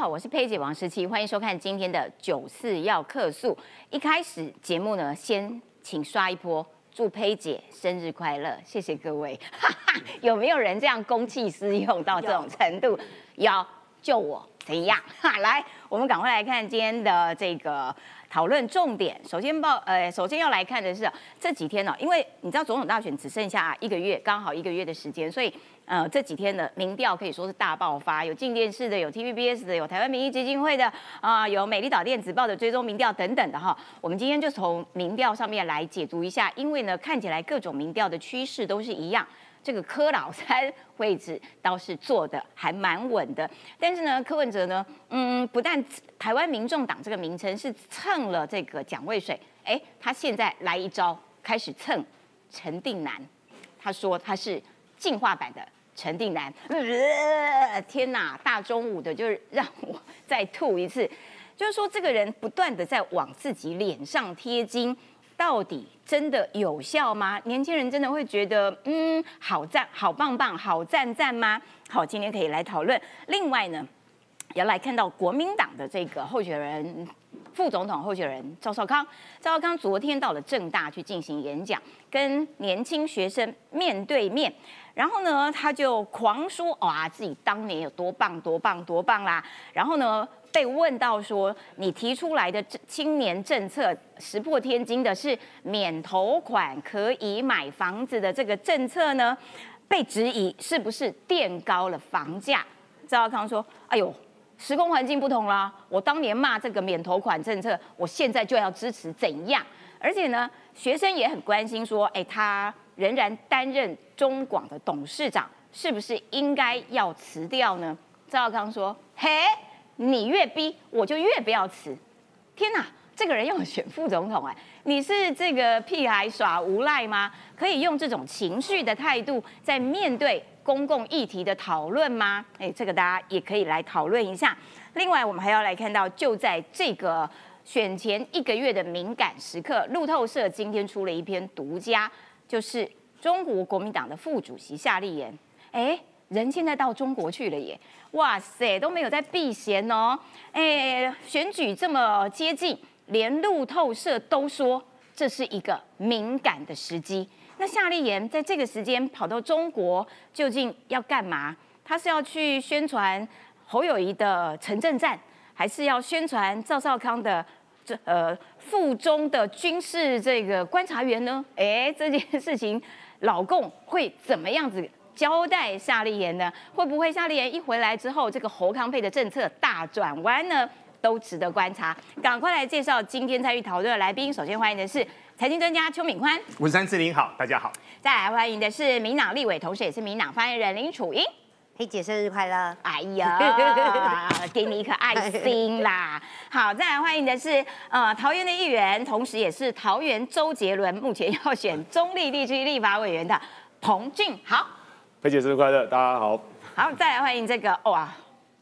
好，我是佩姐王十七，欢迎收看今天的九四要客诉。一开始节目呢，先请刷一波，祝佩姐生日快乐，谢谢各位。有没有人这样公器私用到这种程度？有，就我怎样？来，我们赶快来看今天的这个。讨论重点，首先报，呃，首先要来看的是这几天呢，因为你知道总统大选只剩下一个月，刚好一个月的时间，所以呃这几天的民调可以说是大爆发，有进电视的，有 TVBS 的，有台湾民意基金会的，啊，有美丽岛电子报的追踪民调等等的哈。我们今天就从民调上面来解读一下，因为呢看起来各种民调的趋势都是一样。这个柯老三位置倒是坐的还蛮稳的，但是呢，柯文哲呢，嗯，不但台湾民众党这个名称是蹭了这个蒋渭水，哎，他现在来一招，开始蹭陈定南，他说他是进化版的陈定南，天哪，大中午的，就是让我再吐一次，就是说这个人不断的在往自己脸上贴金。到底真的有效吗？年轻人真的会觉得嗯好赞好棒棒好赞赞吗？好，今天可以来讨论。另外呢，要来看到国民党的这个候选人副总统候选人赵少康。赵少康昨天到了正大去进行演讲，跟年轻学生面对面，然后呢他就狂说哇自己当年有多棒多棒多棒啦，然后呢。被问到说，你提出来的青年政策石破天惊的是免头款可以买房子的这个政策呢？被质疑是不是垫高了房价？赵康说：“哎呦，时空环境不同啦，我当年骂这个免头款政策，我现在就要支持怎样？而且呢，学生也很关心说，哎，他仍然担任中广的董事长，是不是应该要辞掉呢？”赵康说：“嘿。”你越逼我就越不要辞，天哪！这个人要选副总统哎，你是这个屁孩耍无赖吗？可以用这种情绪的态度在面对公共议题的讨论吗？哎，这个大家也可以来讨论一下。另外，我们还要来看到，就在这个选前一个月的敏感时刻，路透社今天出了一篇独家，就是中国国民党的副主席夏立言，哎。人现在到中国去了耶！哇塞，都没有在避嫌哦。哎，选举这么接近，连路透社都说这是一个敏感的时机。那夏立言在这个时间跑到中国，究竟要干嘛？他是要去宣传侯友谊的城镇战，还是要宣传赵少康的这呃附中的军事这个观察员呢？哎，这件事情，老共会怎么样子？交代夏立言呢，会不会夏立言一回来之后，这个侯康配的政策大转弯呢？都值得观察。赶快来介绍今天参与讨论的来宾。首先欢迎的是财经专家邱敏宽，五三四零好，大家好。再来欢迎的是民党立委，同时也是民党发言人林楚英。黑姐生日快乐！哎呀，给你一颗爱心啦。好，再来欢迎的是呃桃园的议员，同时也是桃园周杰伦目前要选中立地区立法委员的彭俊豪。佩姐生日快乐，大家好。好，再来欢迎这个哇，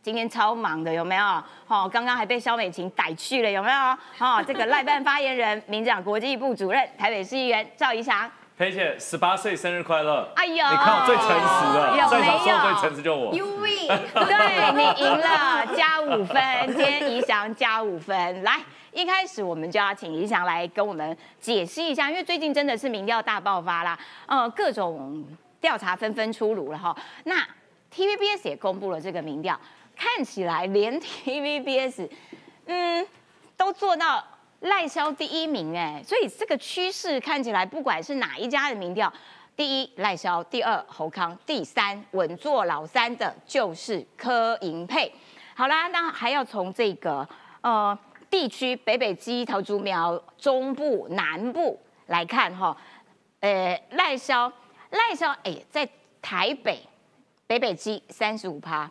今天超忙的有没有？好，刚刚还被肖美琴逮去了有没有？好，这个赖办发言人、民长国际部主任、台北市议员赵怡翔。裴姐十八岁生日快乐！哎呦，你看我最诚实的，有没有？最诚实就我。You win，对你赢了，加五分。今天怡翔加五分。来，一开始我们就要请怡翔来跟我们解释一下，因为最近真的是民调大爆发啦，呃，各种。调查纷纷出炉了哈，那 TVBS 也公布了这个民调，看起来连 TVBS，嗯，都做到赖萧第一名哎，所以这个趋势看起来，不管是哪一家的民调，第一赖萧，第二侯康，第三稳坐老三的就是柯银佩。好啦，那还要从这个呃地区北北基桃竹苗中部南部来看哈，呃赖萧。赖萧哎，在台北北北基三十五趴，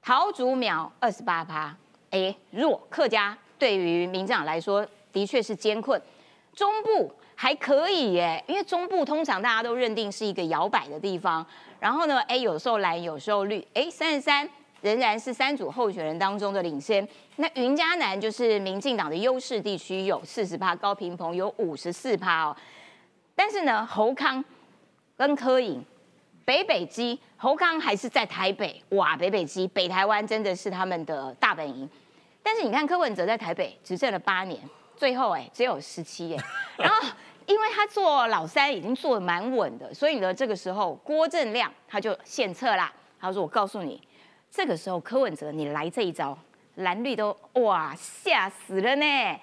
桃竹苗二十八趴，哎弱客家对于民进党来说的确是艰困，中部还可以耶，因为中部通常大家都认定是一个摇摆的地方，然后呢，哎有时候蓝有时候绿，哎三十三仍然是三组候选人当中的领先，那云嘉南就是民进党的优势地区，有四十趴，高平棚有五十四趴哦，但是呢侯康。跟柯影北北基侯康还是在台北，哇，北北基北台湾真的是他们的大本营。但是你看柯文哲在台北执政了八年，最后哎只有十七哎。然后因为他做老三已经做的蛮稳的，所以呢这个时候郭正亮他就献策啦。他说：“我告诉你，这个时候柯文哲你来这一招，蓝绿都哇吓死了呢！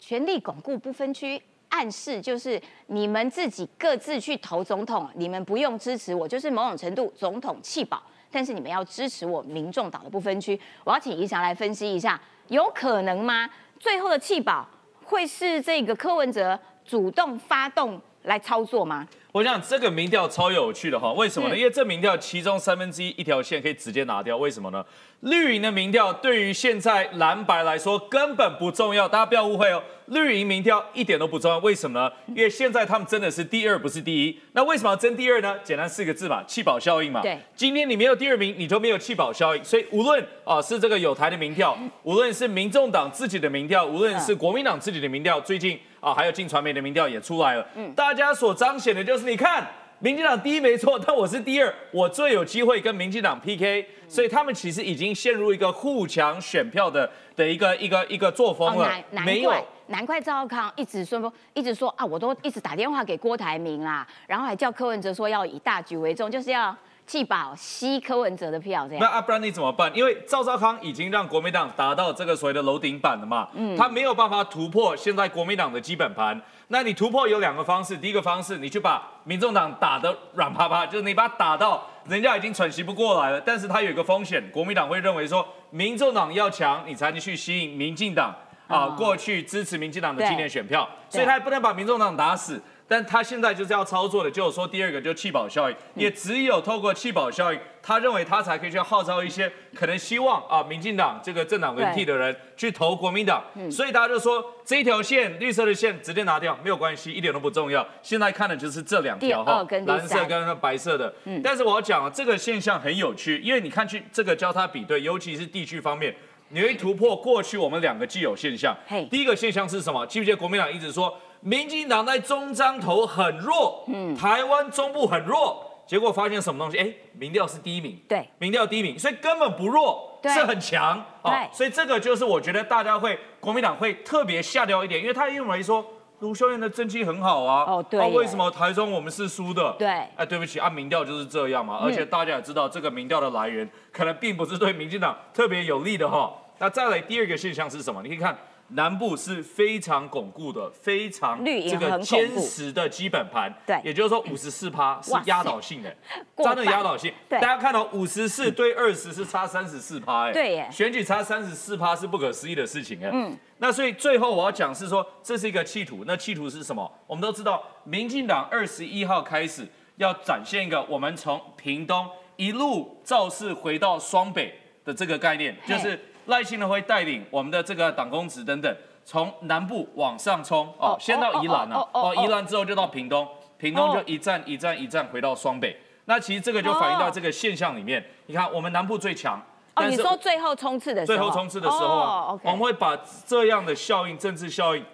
全力巩固不分区，暗示就是你们自己各自去投总统，你们不用支持我，就是某种程度总统弃保。但是你们要支持我民众党的不分区。我要请怡翔来分析一下，有可能吗？最后的弃保会是这个柯文哲主动发动来操作吗？”我想这个民调超有趣的哈，为什么呢？因为这民调其中三分之一一条线可以直接拿掉，为什么呢？绿营的民调对于现在蓝白来说根本不重要，大家不要误会哦。绿营民调一点都不重要，为什么呢？因为现在他们真的是第二，不是第一。那为什么要争第二呢？简单四个字嘛，弃保效应嘛。对，今天你没有第二名，你就没有弃保效应。所以无论啊是这个有台的民调，无论是民众党自己的民调，无论是国民党自己的民调，最近啊还有进传媒的民调也出来了。嗯，大家所彰显的就是你看。民进党第一没错，但我是第二，我最有机会跟民进党 PK，所以他们其实已经陷入一个互抢选票的的一个一个一个作风了。难怪难怪赵康一直说一直说啊，我都一直打电话给郭台铭啦，然后还叫柯文哲说要以大局为重，就是要弃保吸柯文哲的票这样。那啊，不然你怎么办？因为赵少康已经让国民党达到这个所谓的楼顶板了嘛，嗯，他没有办法突破现在国民党的基本盘。那你突破有两个方式，第一个方式，你去把民众党打得软趴趴，就是你把他打到人家已经喘息不过来了。但是他有一个风险，国民党会认为说，民众党要强，你才能去吸引民进党啊过去支持民进党的今年选票，所以他也不能把民众党打死。但他现在就是要操作的，就是说第二个就弃保效应，也只有透过弃保效应，他认为他才可以去号召一些可能希望啊，民进党这个政党轮替的人去投国民党。所以大家就说这一条线绿色的线直接拿掉没有关系，一点都不重要。现在看的就是这两条哈，蓝色跟白色的。但是我要讲这个现象很有趣，因为你看去这个交叉比对，尤其是地区方面，你会突破过去我们两个既有现象。第一个现象是什么？记不记得国民党一直说？民进党在中彰投很弱，嗯，台湾中部很弱，结果发现什么东西？哎，民调是第一名，对，民调第一名，所以根本不弱，是很强，对，所以这个就是我觉得大家会国民党会特别下掉一点，因为他认为说卢秀燕的政绩很好啊，哦，对，为什么台中我们是输的？对，哎，对不起，按民调就是这样嘛，而且大家也知道这个民调的来源可能并不是对民进党特别有利的哈。那再来第二个现象是什么？你可以看。南部是非常巩固的，非常这个坚实的基本盘，对，也就是说五十四趴是压倒性的，真的压倒性。大家看到五十四对二十是差三十四趴，哎，对耶，选举差三十四趴是不可思议的事情哎。嗯，那所以最后我要讲是说，这是一个企图，那企图是什么？我们都知道，民进党二十一号开始要展现一个我们从屏东一路造势回到双北的这个概念，就是。赖清德会带领我们的这个党公职等等，从南部往上冲哦，先到宜兰啊，哦，宜兰之后就到屏东，屏东就一站一站一站回到双北。那其实这个就反映到这个现象里面。你看，我们南部最强，哦，你说最后冲刺的时候，最后冲刺的时候，我们会把这样的效应，政治效应，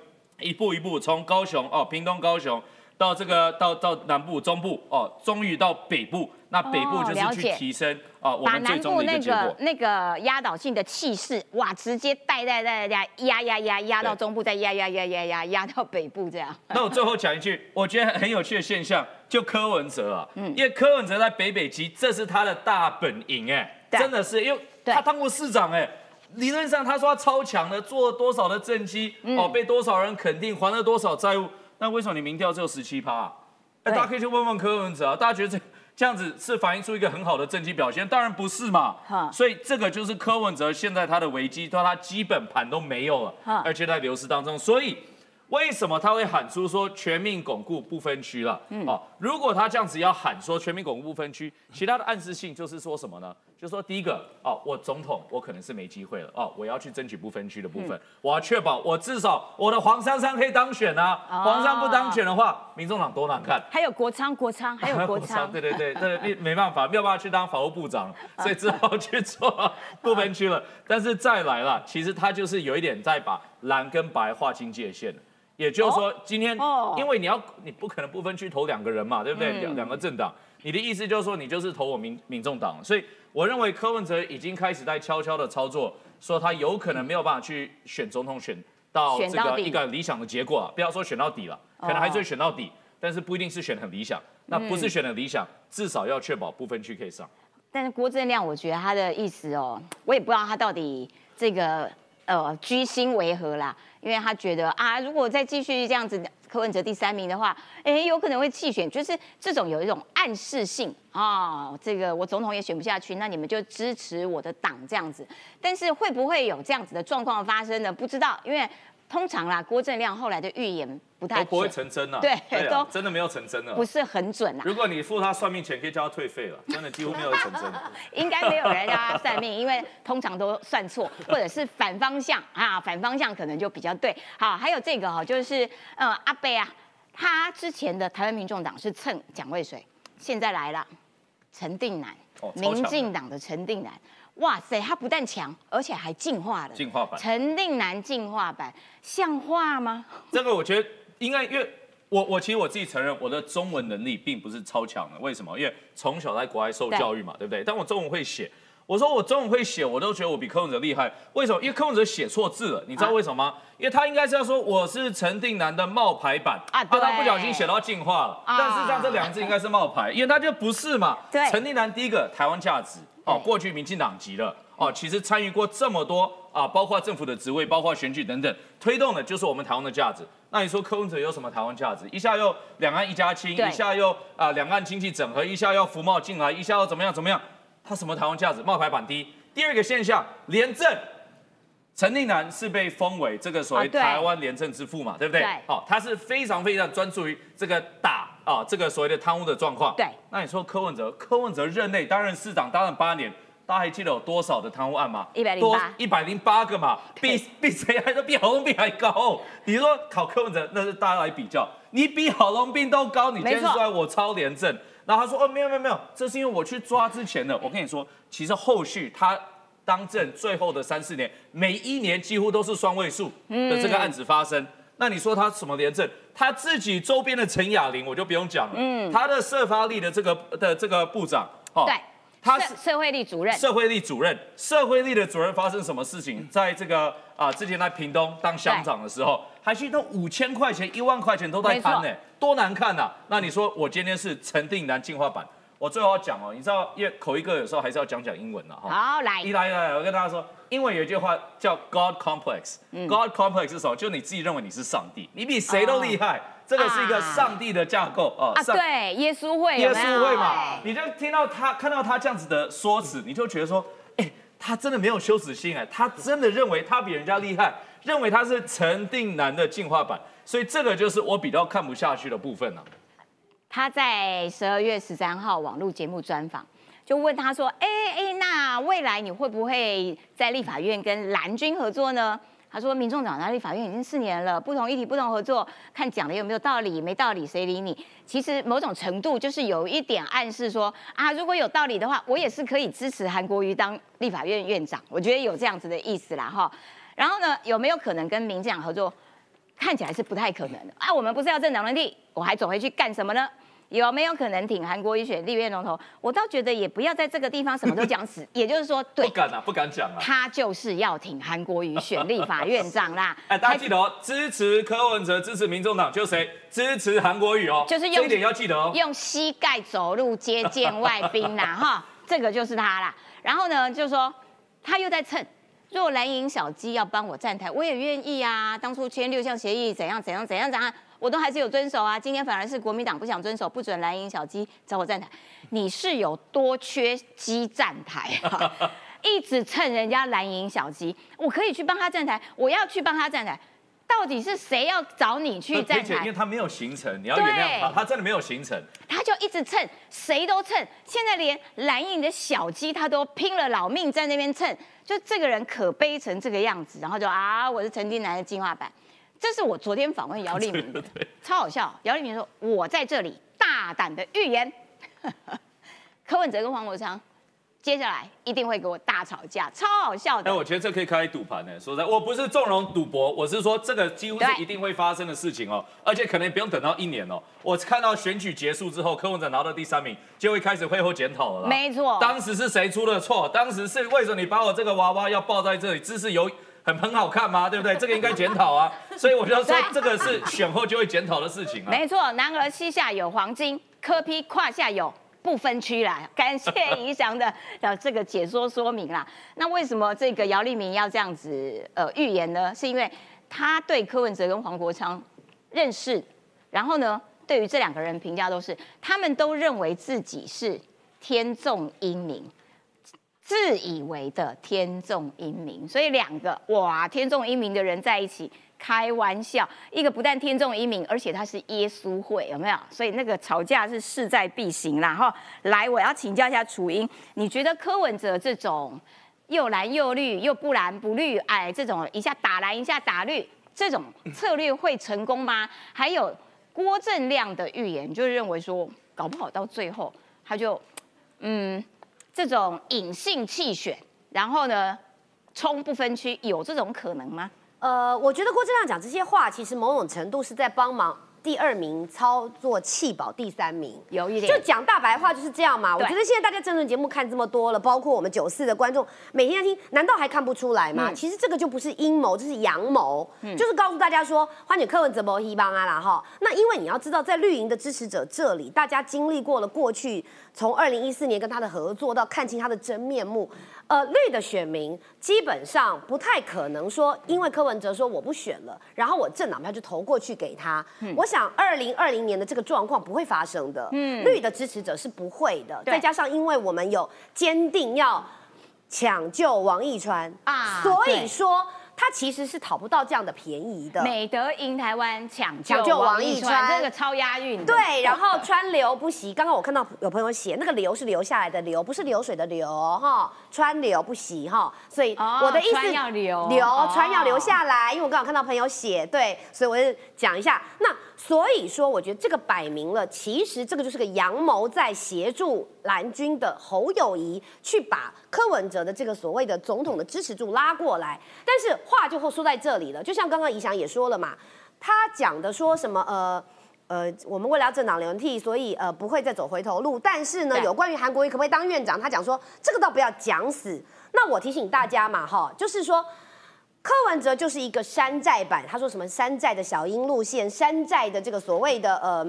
一步一步从高雄哦，屏东高雄到这个到到南部中部哦，终于到北部。那北部就是去提升啊，我们最终的一个那个那个压倒性的气势，哇，直接带带带带压压压压到中部，再压压压压压压到北部这样。那我最后讲一句，我觉得很有趣的现象，就柯文哲啊，嗯，因为柯文哲在北北基，这是他的大本营哎，真的是，因为他当过市长哎，理论上他说他超强的，做了多少的政绩哦，被多少人肯定，还了多少债务，那为什么你民调只有十七趴？哎，大家可以去问问柯文哲啊，大家觉得这？这样子是反映出一个很好的政绩表现，当然不是嘛。所以这个就是柯文哲现在他的危机，他他基本盘都没有了，而且在流失当中。所以为什么他会喊出说全民巩固不分区了？啊，如果他这样子要喊说全民巩固不分区，其他的暗示性就是说什么呢？就说第一个哦，我总统我可能是没机会了哦，我要去争取不分区的部分，我要确保我至少我的黄珊珊可以当选啊，黄珊不当选的话，民众党多难看。还有国昌，国昌 还有国昌，对对对，这没 没办法，没有办法去当法务部长，所以只好去做不分区了。但是再来了，其实他就是有一点在把蓝跟白划清界限也就是说今天因为你要你不可能不分区投两个人嘛，对不对？两两个政党。你的意思就是说你就是投我民民众党，所以我认为柯文哲已经开始在悄悄的操作，说他有可能没有办法去选总统，选到这个一个理想的结果，不要说选到底了，可能还是会选到底，但是不一定是选很理想。那不是选的理想，至少要确保部分区可以上。但是郭正亮，我觉得他的意思哦，我也不知道他到底这个呃居心为何啦，因为他觉得啊，如果再继续这样子，柯文哲第三名的话，哎，有可能会弃选，就是这种有一种暗示性啊，这个我总统也选不下去，那你们就支持我的党这样子。但是会不会有这样子的状况发生呢？不知道，因为。通常啦，郭正亮后来的预言不太都不会成真啊，对，都真的没有成真了，不是很准啊。如果你付他算命钱，可以叫他退费了，真的几乎没有成真。应该没有人让他算命，因为通常都算错，或者是反方向啊，反方向可能就比较对。好，还有这个哈，就是呃阿贝啊，他之前的台湾民众党是蹭蒋渭水，现在来了陈定南，民进党的陈定南。哇塞，他不但强，而且还进化了。进化版，陈定南进化版，像话吗？这个我觉得应该，因为我我其实我自己承认，我的中文能力并不是超强的。为什么？因为从小在国外受教育嘛，对不对？但我中文会写。我说我中文会写，我都觉得我比柯文哲厉害。为什么？因为柯文哲写错字了，你知道为什么吗？因为他应该是要说我是陈定南的冒牌版啊，他不小心写到进化了。但是上这两个字应该是冒牌，因为他就不是嘛。对，陈定南第一个台湾价值。哦，过去民进党籍的哦，其实参与过这么多啊，包括政府的职位，包括选举等等，推动的就是我们台湾的价值。那你说柯文哲有什么台湾价值？一下又两岸一家亲，一下又啊两岸经济整合，一下要服贸进来，一下又怎么样怎么样？他什么台湾价值？冒牌版低。第二个现象，廉政，陈立南是被封为这个所谓台湾廉政之父嘛，对不对？好，他是非常非常专注于这个打。啊，这个所谓的贪污的状况，对，那你说柯文哲，柯文哲任内担任市长，担任八年，大家还记得有多少的贪污案吗？一百零八，一百零八个嘛，比比谁还都比郝龙斌还高。你说考柯文哲，那是大家来比较，你比郝龙斌都高，你今天说我超廉政，然后他说哦没有没有没有，这是因为我去抓之前的。我跟你说，其实后续他当政最后的三四年，每一年几乎都是双位数的这个案子发生。那你说他什么廉政？他自己周边的陈雅玲，我就不用讲了。嗯，他的社发力的这个的这个部长，哦，对，他是社会力主任。社会力主任，社会力的主任发生什么事情？在这个啊，之前在屏东当乡长的时候，还去到五千块钱、一万块钱都在贪呢，多难看呐！那你说我今天是陈定南进化版？我最后要讲哦，你知道，因为口一个有时候还是要讲讲英文的哈。好，来，一来来，我跟大家说，英文有一句话叫 God complex。God complex 是什么？就你自己认为你是上帝，你比谁都厉害。这个是一个上帝的架构啊。啊，对，耶稣会，耶稣会嘛？你就听到他看到他这样子的说辞，你就觉得说，哎，他真的没有羞耻心哎，他真的认为他比人家厉害，认为他是陈定南的进化版，所以这个就是我比较看不下去的部分了。他在十二月十三号网络节目专访，就问他说：“哎哎，那未来你会不会在立法院跟蓝军合作呢？”他说：“民众党在立法院已经四年了，不同议题不同合作，看讲的有没有道理，没道理谁理你？其实某种程度就是有一点暗示说啊，如果有道理的话，我也是可以支持韩国瑜当立法院院长。我觉得有这样子的意思啦，哈。然后呢，有没有可能跟民进党合作？看起来是不太可能的啊。我们不是要政党轮替，我还走回去干什么呢？”有没有可能挺韩国瑜选立院龙头？我倒觉得也不要在这个地方什么都讲死，也就是说，对，不敢啊，不敢讲啊。他就是要挺韩国瑜选立法院长啦。哎，大家记得哦，支持柯文哲，支持民众党，就是谁支持韩国瑜哦？就是用这一点要记得哦。用膝盖走路接见外宾啦，哈，这个就是他啦。然后呢，就说他又在蹭，若蓝营小鸡要帮我站台，我也愿意啊。当初签六项协议，怎样怎样怎样怎样。我都还是有遵守啊，今天反而是国民党不想遵守，不准蓝营小鸡找我站台。你是有多缺鸡站台啊？一直蹭人家蓝营小鸡，我可以去帮他站台，我要去帮他站台。到底是谁要找你去站台？因为他没有行程，你要原谅他，他真的没有行程。他就一直蹭，谁都蹭。现在连蓝营的小鸡他都拼了老命在那边蹭，就这个人可悲成这个样子，然后就啊，我是陈金南的进化版。这是我昨天访问姚立明的，超好笑。姚立明说：“我在这里大胆的预言，柯文哲跟黄国昌接下来一定会给我大吵架，超好笑的。哎，我觉得这可以开赌盘呢。说实在，我不是纵容赌博，我是说这个几乎是一定会发生的事情哦，而且可能不用等到一年哦。我看到选举结束之后，柯文哲拿到第三名，就会开始会后检讨了。没错，当时是谁出了错？当时是为什么你把我这个娃娃要抱在这里，姿势有很很好看吗？对不对？这个应该检讨啊。所以我就说，这个是选后就会检讨的事情啊。没错，男儿膝下有黄金，柯批胯下有。不分区啦，感谢宜祥的呃这个解说说明啦。那为什么这个姚立明要这样子呃预言呢？是因为他对柯文哲跟黄国昌认识，然后呢，对于这两个人评价都是，他们都认为自己是天纵英明，自以为的天纵英明，所以两个哇天纵英明的人在一起。开玩笑，一个不但天纵英明，而且他是耶稣会，有没有？所以那个吵架是势在必行啦。哈，来，我要请教一下楚英，你觉得柯文哲这种又蓝又绿，又不蓝不绿，哎，这种一下打蓝一下打绿，这种策略会成功吗？还有郭正亮的预言，就认为说，搞不好到最后他就，嗯，这种隐性弃选，然后呢，冲不分区，有这种可能吗？呃，我觉得郭正亮讲这些话，其实某种程度是在帮忙。第二名操作弃保第三名，有一点就讲大白话就是这样嘛。我觉得现在大家政论节目看这么多了，包括我们九四的观众每天在听，难道还看不出来吗？其实这个就不是阴谋，这是阳谋，就是告诉大家说，欢迎柯文哲博希邦啊啦哈。那因为你要知道，在绿营的支持者这里，大家经历过了过去从二零一四年跟他的合作到看清他的真面目，呃，绿的选民基本上不太可能说，因为柯文哲说我不选了，然后我政党票就投过去给他。我想。二零二零年的这个状况不会发生的，嗯，绿的支持者是不会的。再加上，因为我们有坚定要抢救王义川啊，所以说。他其实是讨不到这样的便宜的。美德赢台湾抢救王一川，这个超押韵。对，然后川流不息。刚刚我看到有朋友写，那个流是流下来的流，不是流水的流哈。川流不息哈，所以我的意思要流流川要流下来，因为我刚好看到朋友写，对，所以我就讲一下。那所以说，我觉得这个摆明了，其实这个就是个阳谋在协助蓝军的侯友谊去把柯文哲的这个所谓的总统的支持度拉过来，但是。话就说在这里了，就像刚刚怡翔也说了嘛，他讲的说什么呃呃，我们为了要政党轮替，所以呃不会再走回头路。但是呢，有关于韩国瑜可不可以当院长，他讲说这个倒不要讲死。那我提醒大家嘛哈，就是说柯文哲就是一个山寨版，他说什么山寨的小英路线，山寨的这个所谓的呃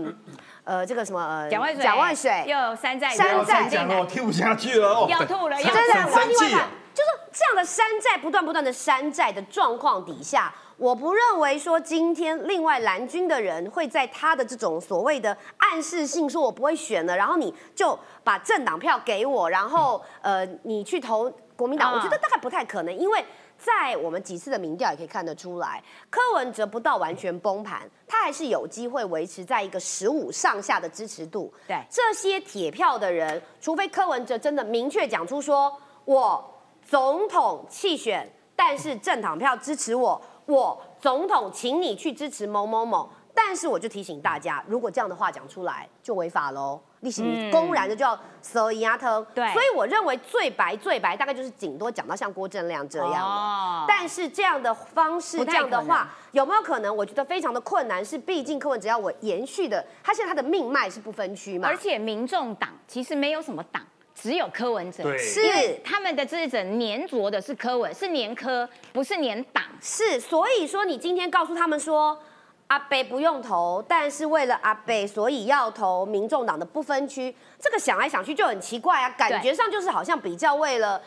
呃这个什么呃蒋万水，蒋万水又山寨山寨，讲了我听不下去 了，要吐了，真的很生气。就是这样的山寨，不断不断的山寨的状况底下，我不认为说今天另外蓝军的人会在他的这种所谓的暗示性说我不会选了，然后你就把政党票给我，然后呃你去投国民党，我觉得大概不太可能，因为在我们几次的民调也可以看得出来，柯文哲不到完全崩盘，他还是有机会维持在一个十五上下的支持度。对这些铁票的人，除非柯文哲真的明确讲出说我。总统弃选，但是政党票支持我。我总统，请你去支持某某某。但是我就提醒大家，如果这样的话讲出来，就违法喽。利息你公然的就要收押他。对。所以我认为最白最白，大概就是顶多讲到像郭正亮这样哦。但是这样的方式，这样的话，有没有可能？我觉得非常的困难。是，毕竟柯文只要我延续的，他现在他的命脉是不分区嘛。而且民众党其实没有什么党。只有柯文哲，是他们的支持者粘着的是柯文，是粘柯，不是粘党。是，所以说你今天告诉他们说阿北不用投，但是为了阿北，所以要投民众党的不分区，这个想来想去就很奇怪啊，感觉上就是好像比较为了。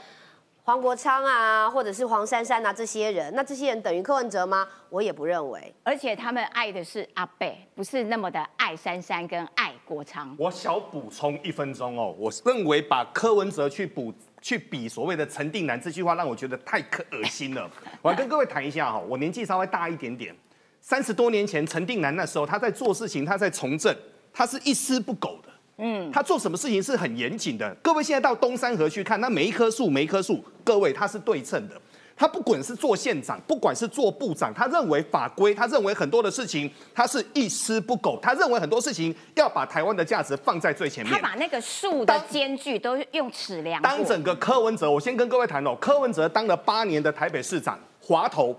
黄国昌啊，或者是黄珊珊啊，这些人，那这些人等于柯文哲吗？我也不认为。而且他们爱的是阿贝，不是那么的爱珊珊跟爱国昌。我小补充一分钟哦，我认为把柯文哲去补去比所谓的陈定南这句话，让我觉得太可恶心了。我要跟各位谈一下哈，我年纪稍微大一点点，三十多年前陈定南那时候他在做事情，他在从政，他是一丝不苟的。嗯，他做什么事情是很严谨的。各位现在到东山河去看，那每一棵树，每一棵树，各位它是对称的。他不管是做县长，不管是做部长，他认为法规，他认为很多的事情他是一丝不苟，他认为很多事情要把台湾的价值放在最前面。他把那个树的间距都用尺量。当整个柯文哲，我先跟各位谈哦，柯文哲当了八年的台北市长，滑头、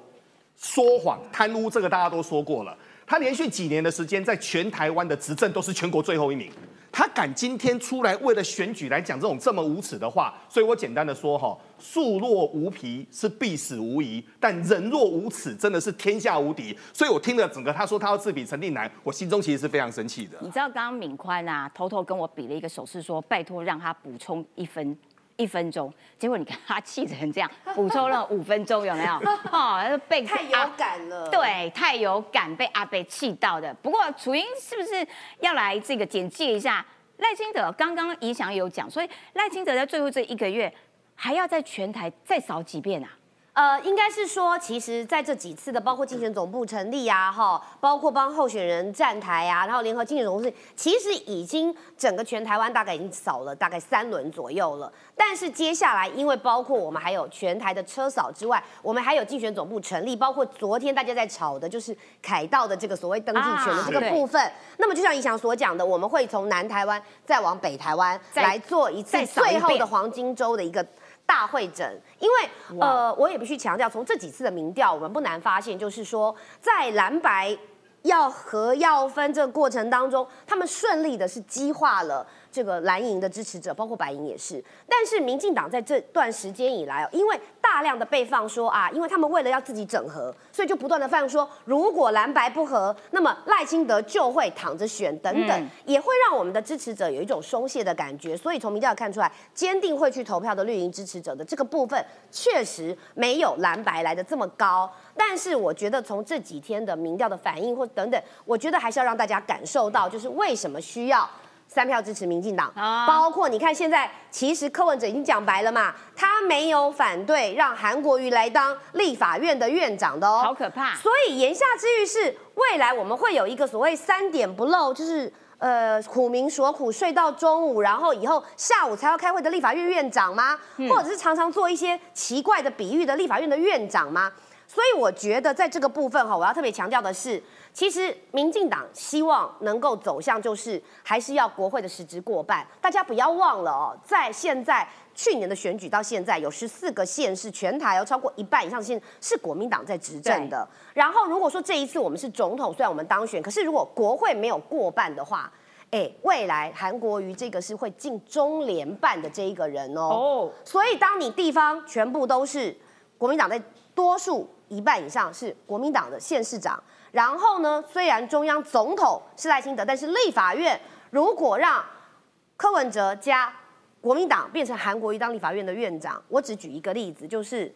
说谎、贪污，这个大家都说过了。他连续几年的时间，在全台湾的执政都是全国最后一名。他敢今天出来为了选举来讲这种这么无耻的话，所以我简单的说哈，树若无皮是必死无疑，但人若无耻真的是天下无敌。所以我听了整个他说他要自比陈定南，我心中其实是非常生气的。你知道刚刚敏宽啊，偷偷跟我比了一个手势，说拜托让他补充一分一分钟，结果你看他气成这样，补充了五分钟，有没有？哦，被太有感了，对，太有感，被阿贝气到的。不过楚英是不是要来这个简介一下？赖清德刚刚怡翔有讲，所以赖清德在最后这一个月还要在全台再扫几遍啊？呃，应该是说，其实在这几次的，包括竞选总部成立啊，哈，包括帮候选人站台啊，然后联合竞选总部，其实已经整个全台湾大概已经扫了大概三轮左右了。但是接下来，因为包括我们还有全台的车扫之外，我们还有竞选总部成立，包括昨天大家在吵的就是凯道的这个所谓登记权的这个部分。那么就像以翔所讲的，我们会从南台湾再往北台湾来做一次最后的黄金周的一个。大会诊，因为呃，我也必须强调，从这几次的民调，我们不难发现，就是说，在蓝白要和要分这个过程当中，他们顺利的是激化了。这个蓝营的支持者，包括白营也是，但是民进党在这段时间以来哦，因为大量的被放说啊，因为他们为了要自己整合，所以就不断的放说，如果蓝白不合，那么赖清德就会躺着选等等，也会让我们的支持者有一种松懈的感觉。所以从民调看出来，坚定会去投票的绿营支持者的这个部分，确实没有蓝白来的这么高。但是我觉得从这几天的民调的反应或等等，我觉得还是要让大家感受到，就是为什么需要。三票支持民进党，包括你看现在，其实柯文哲已经讲白了嘛，他没有反对让韩国瑜来当立法院的院长的哦，好可怕。所以言下之意是，未来我们会有一个所谓三点不漏，就是呃苦民所苦，睡到中午，然后以后下午才要开会的立法院院长吗？或者是常常做一些奇怪的比喻的立法院的院长吗？所以我觉得在这个部分哈，我要特别强调的是。其实，民进党希望能够走向，就是还是要国会的实质过半。大家不要忘了哦，在现在去年的选举到现在，有十四个县市全台有超过一半以上的县是国民党在执政的。然后，如果说这一次我们是总统，虽然我们当选，可是如果国会没有过半的话，哎，未来韩国瑜这个是会进中联办的这一个人哦。哦。所以，当你地方全部都是国民党在多数一半以上是国民党的县市长。然后呢？虽然中央总统是赖清德，但是立法院如果让柯文哲加国民党变成韩国瑜当立法院的院长，我只举一个例子，就是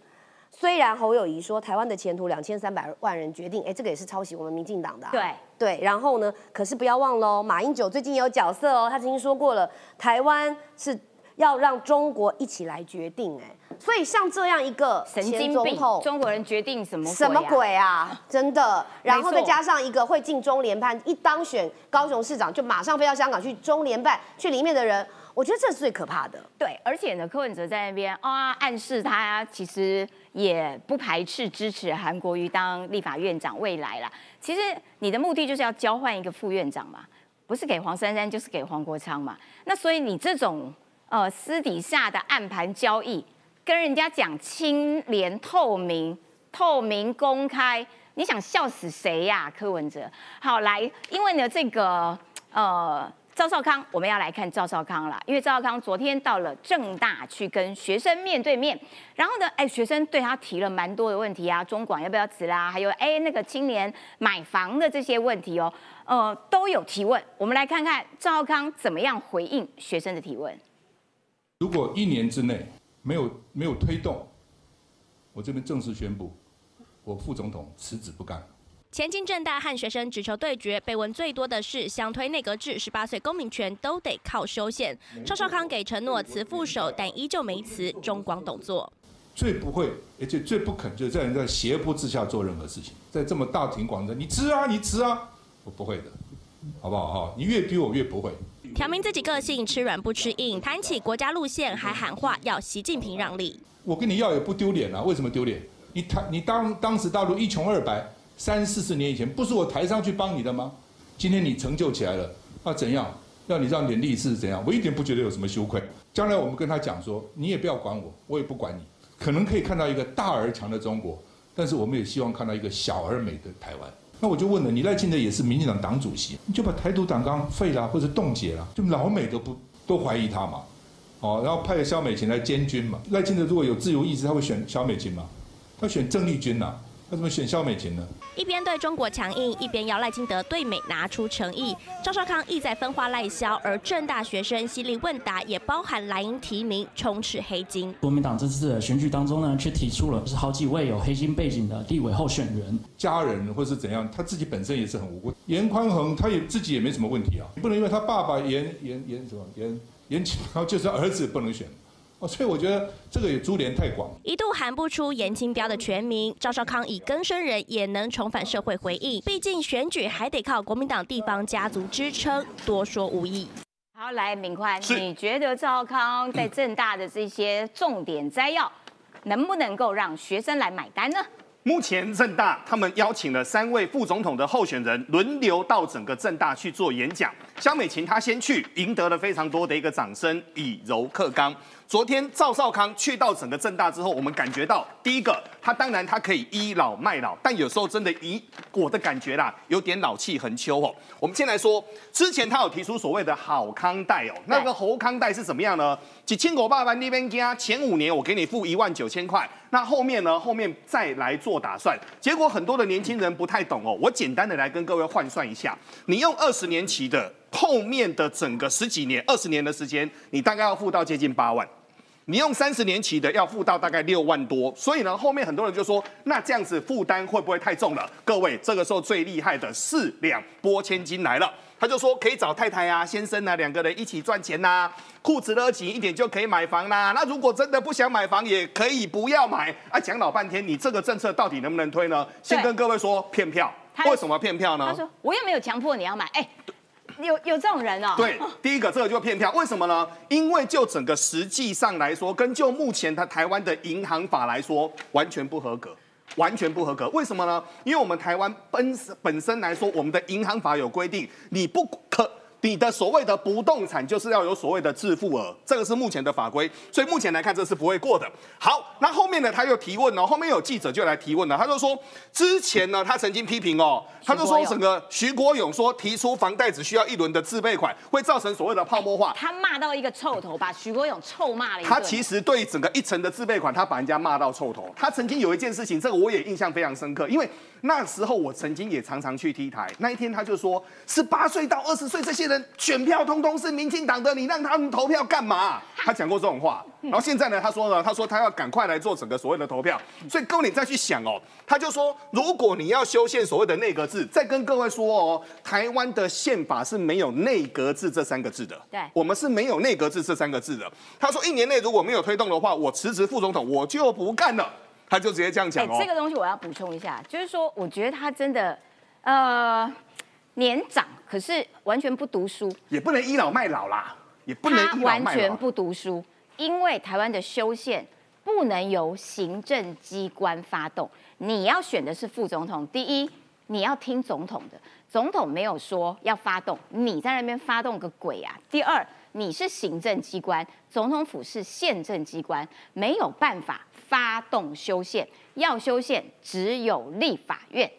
虽然侯友谊说台湾的前途两千三百万人决定，哎，这个也是抄袭我们民进党的。对对，然后呢？可是不要忘喽，马英九最近也有角色哦，他曾经说过了，台湾是要让中国一起来决定，哎。所以像这样一个神经病，中国人决定什么什么鬼啊？真的，然后再加上一个会进中联办，一当选高雄市长就马上飞到香港去中联办去里面的人，我觉得这是最可怕的。对，而且呢，柯文哲在那边啊暗示他其实也不排斥支持韩国瑜当立法院长未来啦。其实你的目的就是要交换一个副院长嘛，不是给黄珊珊就是给黄国昌嘛。那所以你这种呃私底下的暗盘交易。跟人家讲清廉、透明、透明、公开，你想笑死谁呀？柯文哲，好来，因为呢，这个呃，赵少康，我们要来看赵少康了，因为赵少康昨天到了正大去跟学生面对面，然后呢，哎，学生对他提了蛮多的问题啊，中广要不要辞啦？还有哎，那个青年买房的这些问题哦，呃，都有提问。我们来看看赵少康怎么样回应学生的提问。如果一年之内。没有没有推动，我这边正式宣布，我副总统辞职不干。前进正大和学生只求对决，被问最多的是想推内阁制，十八岁公民权都得靠修宪。赵少康给承诺辞副手，但依旧没辞。中广董座最不会，而且最不肯，就在人在胁迫之下做任何事情。在这么大庭广众，你辞啊，你辞啊，我不会的，好不好哈？你越逼我越不会。挑明自己个性，吃软不吃硬。谈起国家路线，还喊话要习近平让利。我跟你要也不丢脸啊？为什么丢脸？你台你当当时大陆一穷二白，三四十年以前，不是我抬上去帮你的吗？今天你成就起来了，那怎样？要你让点利是怎样？我一点不觉得有什么羞愧。将来我们跟他讲说，你也不要管我，我也不管你，可能可以看到一个大而强的中国，但是我们也希望看到一个小而美的台湾。那我就问了，你赖清德也是民进党党主席，你就把台独党纲废了或者冻结了，就老美都不都怀疑他嘛？哦，然后派了肖美琴来监军嘛？赖清德如果有自由意志，他会选肖美琴吗？他选郑丽君呐？怎么选肖美琴呢？一边对中国强硬，一边要赖清德对美拿出诚意。赵少康意在分化赖萧，而正大学生犀利问答也包含蓝营提名，充斥黑金。国民党这次的选举当中呢，却提出了是好几位有黑金背景的立委候选人，家人或是怎样，他自己本身也是很无辜。严宽恒他也自己也没什么问题啊，不能因为他爸爸严严严什么严严，然后就是儿子不能选。哦，所以我觉得这个也株连太广，一度喊不出严清标的全名。赵少康以更生人也能重返社会回应，毕竟选举还得靠国民党地方家族支撑，多说无益。好，来敏宽，你觉得赵少康在正大的这些重点摘要，能不能够让学生来买单呢？目前正大他们邀请了三位副总统的候选人轮流到整个正大去做演讲。肖美琴她先去，赢得了非常多的一个掌声，以柔克刚。昨天赵少康去到整个正大之后，我们感觉到第一个，他当然他可以倚老卖老，但有时候真的以我的感觉啦，有点老气横秋哦。我们先来说，之前他有提出所谓的好康贷哦，那个侯康贷是怎么样呢？几千国爸爸那边家前五年我给你付一万九千块，那后面呢？后面再来做打算。结果很多的年轻人不太懂哦，我简单的来跟各位换算一下，你用二十年期的。后面的整个十几年、二十年的时间，你大概要付到接近八万。你用三十年起的，要付到大概六万多。所以呢，后面很多人就说，那这样子负担会不会太重了？各位，这个时候最厉害的四两拨千斤来了。他就说可以找太太啊、先生啊两个人一起赚钱呐，裤子勒紧一点就可以买房啦。那如果真的不想买房，也可以不要买。啊，讲老半天，你这个政策到底能不能推呢？先跟各位说，骗票。为什么骗票呢？他说我又没有强迫你要买，哎。有有这种人哦？对，第一个这个就骗票，为什么呢？因为就整个实际上来说，跟就目前的台湾的银行法来说，完全不合格，完全不合格。为什么呢？因为我们台湾本本身来说，我们的银行法有规定，你不可。你的所谓的不动产就是要有所谓的自付额，这个是目前的法规，所以目前来看这是不会过的。好，那后面呢他又提问了，后面有记者就来提问了，他就说之前呢他曾经批评哦，他就说整个徐国勇说提出房贷只需要一轮的自备款会造成所谓的泡沫化，他骂到一个臭头，把徐国勇臭骂了一他其实对整个一层的自备款，他把人家骂到臭头。他曾经有一件事情，这个我也印象非常深刻，因为。那时候我曾经也常常去 T 台，那一天他就说，十八岁到二十岁这些人选票通通是民进党的，你让他们投票干嘛？他讲过这种话。然后现在呢，他说呢，他说他要赶快来做整个所谓的投票。所以各位你再去想哦，他就说，如果你要修宪所谓的内阁制，再跟各位说哦，台湾的宪法是没有内阁制这三个字的。对，我们是没有内阁制这三个字的。他说一年内如果没有推动的话，我辞职副总统，我就不干了。他就直接这样讲哦。这个东西我要补充一下，就是说，我觉得他真的，呃，年长，可是完全不读书，也不能倚老卖老啦，也不能倚老完全不读书，因为台湾的修宪不能由行政机关发动，你要选的是副总统。第一，你要听总统的，总统没有说要发动，你在那边发动个鬼啊！第二，你是行政机关，总统府是宪政机关，没有办法。发动修宪，要修宪只有立法院，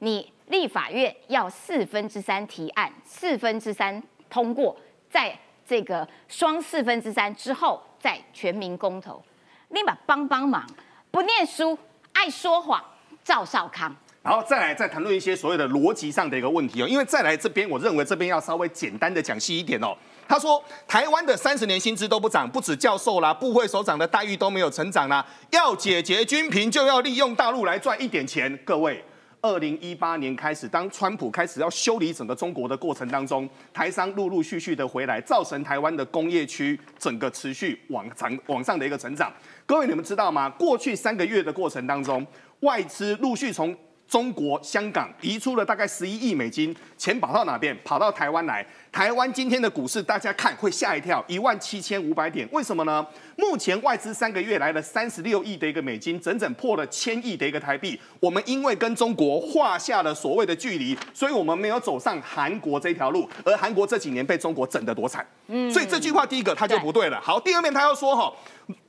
你立法院要四分之三提案，四分之三通过，在这个双四分之三之后再全民公投，立马帮帮忙，不念书爱说谎，赵少康。然后再来再谈论一些所谓的逻辑上的一个问题哦，因为再来这边，我认为这边要稍微简单的讲细一点哦。他说，台湾的三十年薪资都不涨，不止教授啦，部会首长的待遇都没有成长啦。要解决军贫，就要利用大陆来赚一点钱。各位，二零一八年开始，当川普开始要修理整个中国的过程当中，台商陆陆续续的回来，造成台湾的工业区整个持续往长往上的一个成长。各位，你们知道吗？过去三个月的过程当中，外资陆续从中国香港移出了大概十一亿美金，钱跑到哪边？跑到台湾来。台湾今天的股市，大家看会吓一跳，一万七千五百点，为什么呢？目前外资三个月来了三十六亿的一个美金，整整破了千亿的一个台币。我们因为跟中国画下了所谓的距离，所以我们没有走上韩国这条路，而韩国这几年被中国整得多惨。嗯，所以这句话第一个他就不对了。好，第二面他要说哈。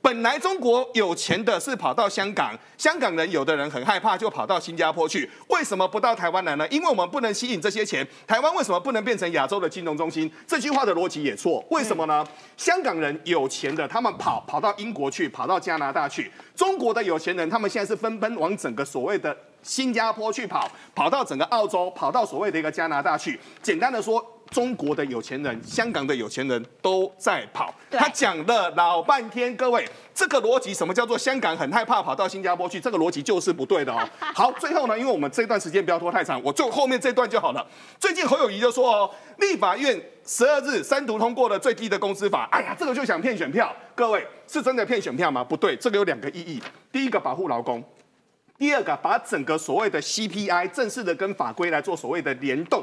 本来中国有钱的是跑到香港，香港人有的人很害怕，就跑到新加坡去。为什么不到台湾来呢？因为我们不能吸引这些钱。台湾为什么不能变成亚洲的金融中心？这句话的逻辑也错。为什么呢？香港人有钱的，他们跑跑到英国去，跑到加拿大去。中国的有钱人，他们现在是纷纷往整个所谓的新加坡去跑，跑到整个澳洲，跑到所谓的一个加拿大去。简单的说。中国的有钱人、香港的有钱人都在跑，他讲了老半天，各位，这个逻辑什么叫做香港很害怕跑到新加坡去？这个逻辑就是不对的哦。好，最后呢，因为我们这段时间不要拖太长，我就后面这段就好了。最近侯友谊就说哦，立法院十二日三读通过了最低的工资法，哎呀，这个就想骗选票。各位是真的骗选票吗？不对，这个有两个意义，第一个保护劳工，第二个把整个所谓的 CPI 正式的跟法规来做所谓的联动。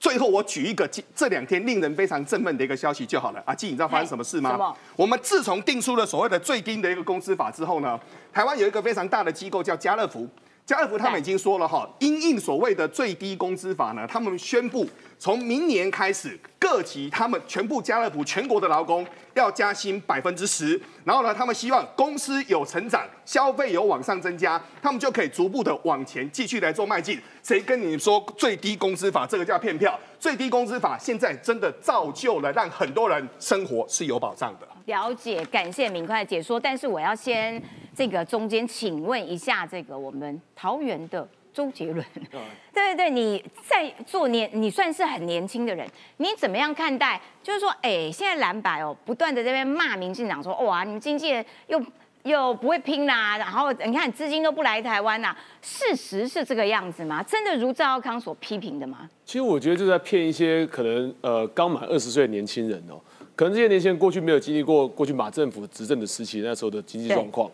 最后，我举一个这两天令人非常振奋的一个消息就好了。阿季，你知道发生什么事吗？我们自从定出了所谓的最低的一个工资法之后呢，台湾有一个非常大的机构叫家乐福。家乐福他们已经说了哈，因应所谓的最低工资法呢，他们宣布从明年开始，各级他们全部家乐福全国的劳工要加薪百分之十。然后呢，他们希望公司有成长，消费有往上增加，他们就可以逐步的往前继续来做迈进。谁跟你说最低工资法这个叫骗票？最低工资法现在真的造就了让很多人生活是有保障的。了解，感谢明快的解说。但是我要先这个中间请问一下，这个我们桃园的周杰伦，对对对，你在做年，你算是很年轻的人，你怎么样看待？就是说，哎，现在蓝白哦，不断的这边骂民进党，说哇，你们经纪人又又不会拼啦，然后你看资金都不来台湾呐，事实是这个样子吗？真的如赵康所批评的吗？其实我觉得就在骗一些可能呃刚满二十岁的年轻人哦。可能这些年轻人过去没有经历过过去马政府执政的时期，那时候的经济状况，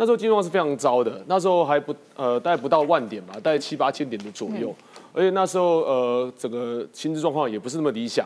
那时候经济状况是非常糟的，那时候还不呃大概不到万点吧，大概七八千点的左右，而且那时候呃整个薪资状况也不是那么理想，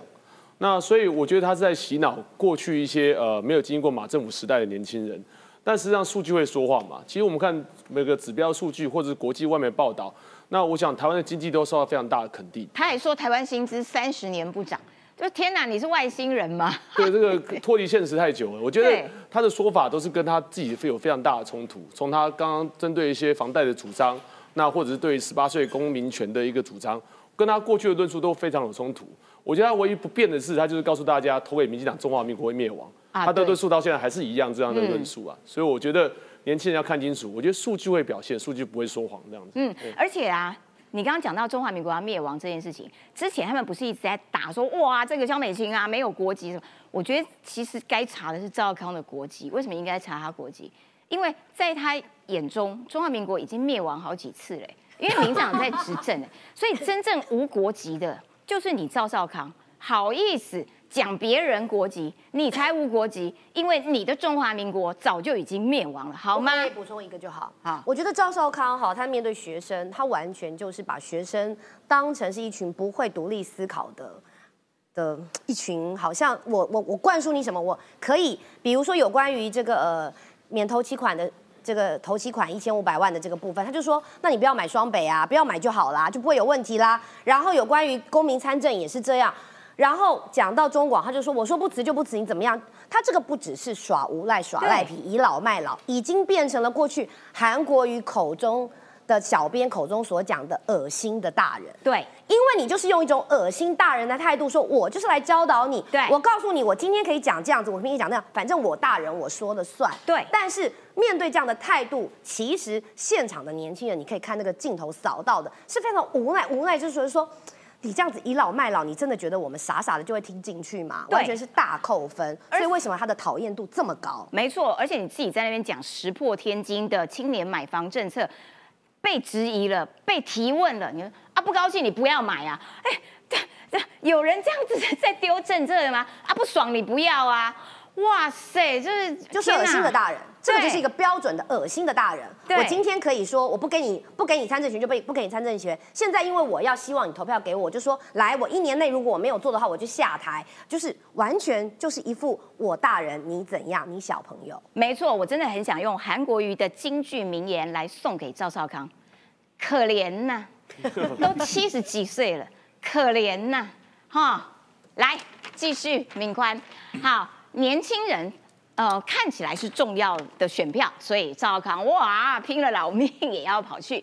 那所以我觉得他是在洗脑过去一些呃没有经历过马政府时代的年轻人，但实际上数据会说话嘛，其实我们看每个指标数据或者是国际外媒报道，那我想台湾的经济都受到非常大的肯定。他还说台湾薪资三十年不涨。就天哪，你是外星人吗？对，这个脱离现实太久了。我觉得他的说法都是跟他自己有非常大的冲突。从他刚刚针对一些房贷的主张，那或者是对十八岁公民权的一个主张，跟他过去的论述都非常有冲突。我觉得他唯一不变的是，他就是告诉大家投给民进党，中华民国会灭亡。他的论述到现在还是一样这样的论述啊。所以我觉得年轻人要看清楚，我觉得数据会表现，数据不会说谎这样子。嗯，而且啊。你刚刚讲到中华民国要灭亡这件事情，之前他们不是一直在打说哇，这个肖美琴啊没有国籍什么？我觉得其实该查的是赵康的国籍，为什么应该查他国籍？因为在他眼中，中华民国已经灭亡好几次嘞，因为民长在执政，所以真正无国籍的就是你赵少康，好意思。讲别人国籍，你才无国籍，因为你的中华民国早就已经灭亡了，好吗？补充一个就好。好，我觉得赵少康哈，他面对学生，他完全就是把学生当成是一群不会独立思考的的一群，好像我我我灌输你什么，我可以，比如说有关于这个呃免头期款的这个头期款一千五百万的这个部分，他就说，那你不要买双北啊，不要买就好啦，就不会有问题啦。然后有关于公民参政也是这样。然后讲到中广，他就说：“我说不辞就不辞，你怎么样？”他这个不只是耍无赖、耍赖皮、倚老卖老，已经变成了过去韩国语口中的小编口中所讲的恶心的大人。对，因为你就是用一种恶心大人的态度，说我就是来教导你。对，我告诉你，我今天可以讲这样子，我明天讲那样，反正我大人我说了算。对，但是面对这样的态度，其实现场的年轻人，你可以看那个镜头扫到的是非常无奈，无奈就是说。你这样子倚老卖老，你真的觉得我们傻傻的就会听进去吗？完全是大扣分。所以为什么他的讨厌度这么高？没错，而且你自己在那边讲石破天惊的青年买房政策，被质疑了，被提问了，你说啊不高兴你不要买啊？哎，这这有人这样子在丢政策的吗？啊不爽你不要啊？哇塞，就是就是恶心的大人，这个就是一个标准的恶心的大人。我今天可以说我不给你不给你参政权就不不给你参政权，现在因为我要希望你投票给我，我就说来，我一年内如果我没有做的话，我就下台，就是完全就是一副我大人你怎样，你小朋友。没错，我真的很想用韩国瑜的京剧名言来送给赵少康，可怜呐、都七十几岁了，可怜呐、哈，来继续，敏宽，好，年轻人。呃，看起来是重要的选票，所以赵康哇拼了老命也要跑去。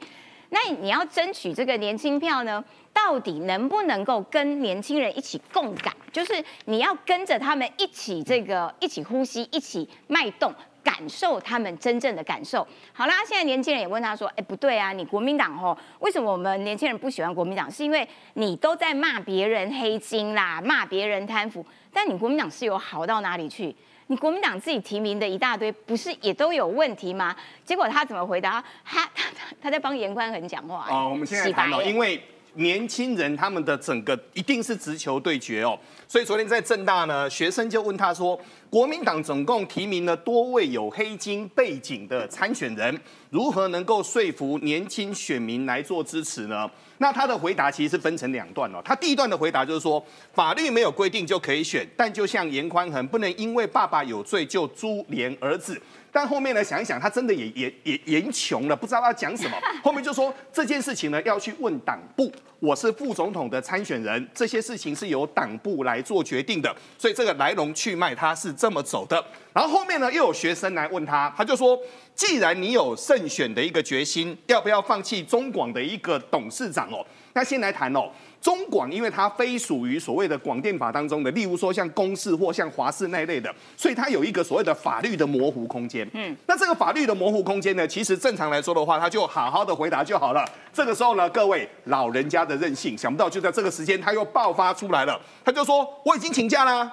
那你要争取这个年轻票呢，到底能不能够跟年轻人一起共感？就是你要跟着他们一起这个一起呼吸，一起脉动，感受他们真正的感受。好啦，现在年轻人也问他说：“哎，不对啊，你国民党哦，为什么我们年轻人不喜欢国民党？是因为你都在骂别人黑金啦，骂别人贪腐，但你国民党是有好到哪里去？”你国民党自己提名的一大堆，不是也都有问题吗？结果他怎么回答？他他他他在帮严宽恒讲话、哦，我们现在谈哦，因为年轻人他们的整个一定是直球对决哦，所以昨天在正大呢，学生就问他说，国民党总共提名了多位有黑金背景的参选人，如何能够说服年轻选民来做支持呢？那他的回答其实是分成两段哦。他第一段的回答就是说，法律没有规定就可以选，但就像严宽恒不能因为爸爸有罪就株连儿子。但后面呢，想一想，他真的也也也言穷了，不知道要讲什么。后面就说这件事情呢，要去问党部。我是副总统的参选人，这些事情是由党部来做决定的，所以这个来龙去脉他是这么走的。然后后面呢，又有学生来问他，他就说，既然你有胜选的一个决心，要不要放弃中广的一个董事长哦？那先来谈哦。中广因为它非属于所谓的广电法当中的，例如说像公视或像华视那一类的，所以它有一个所谓的法律的模糊空间。嗯，那这个法律的模糊空间呢，其实正常来说的话，他就好好的回答就好了。这个时候呢，各位老人家的任性，想不到就在这个时间他又爆发出来了，他就说我已经请假啦。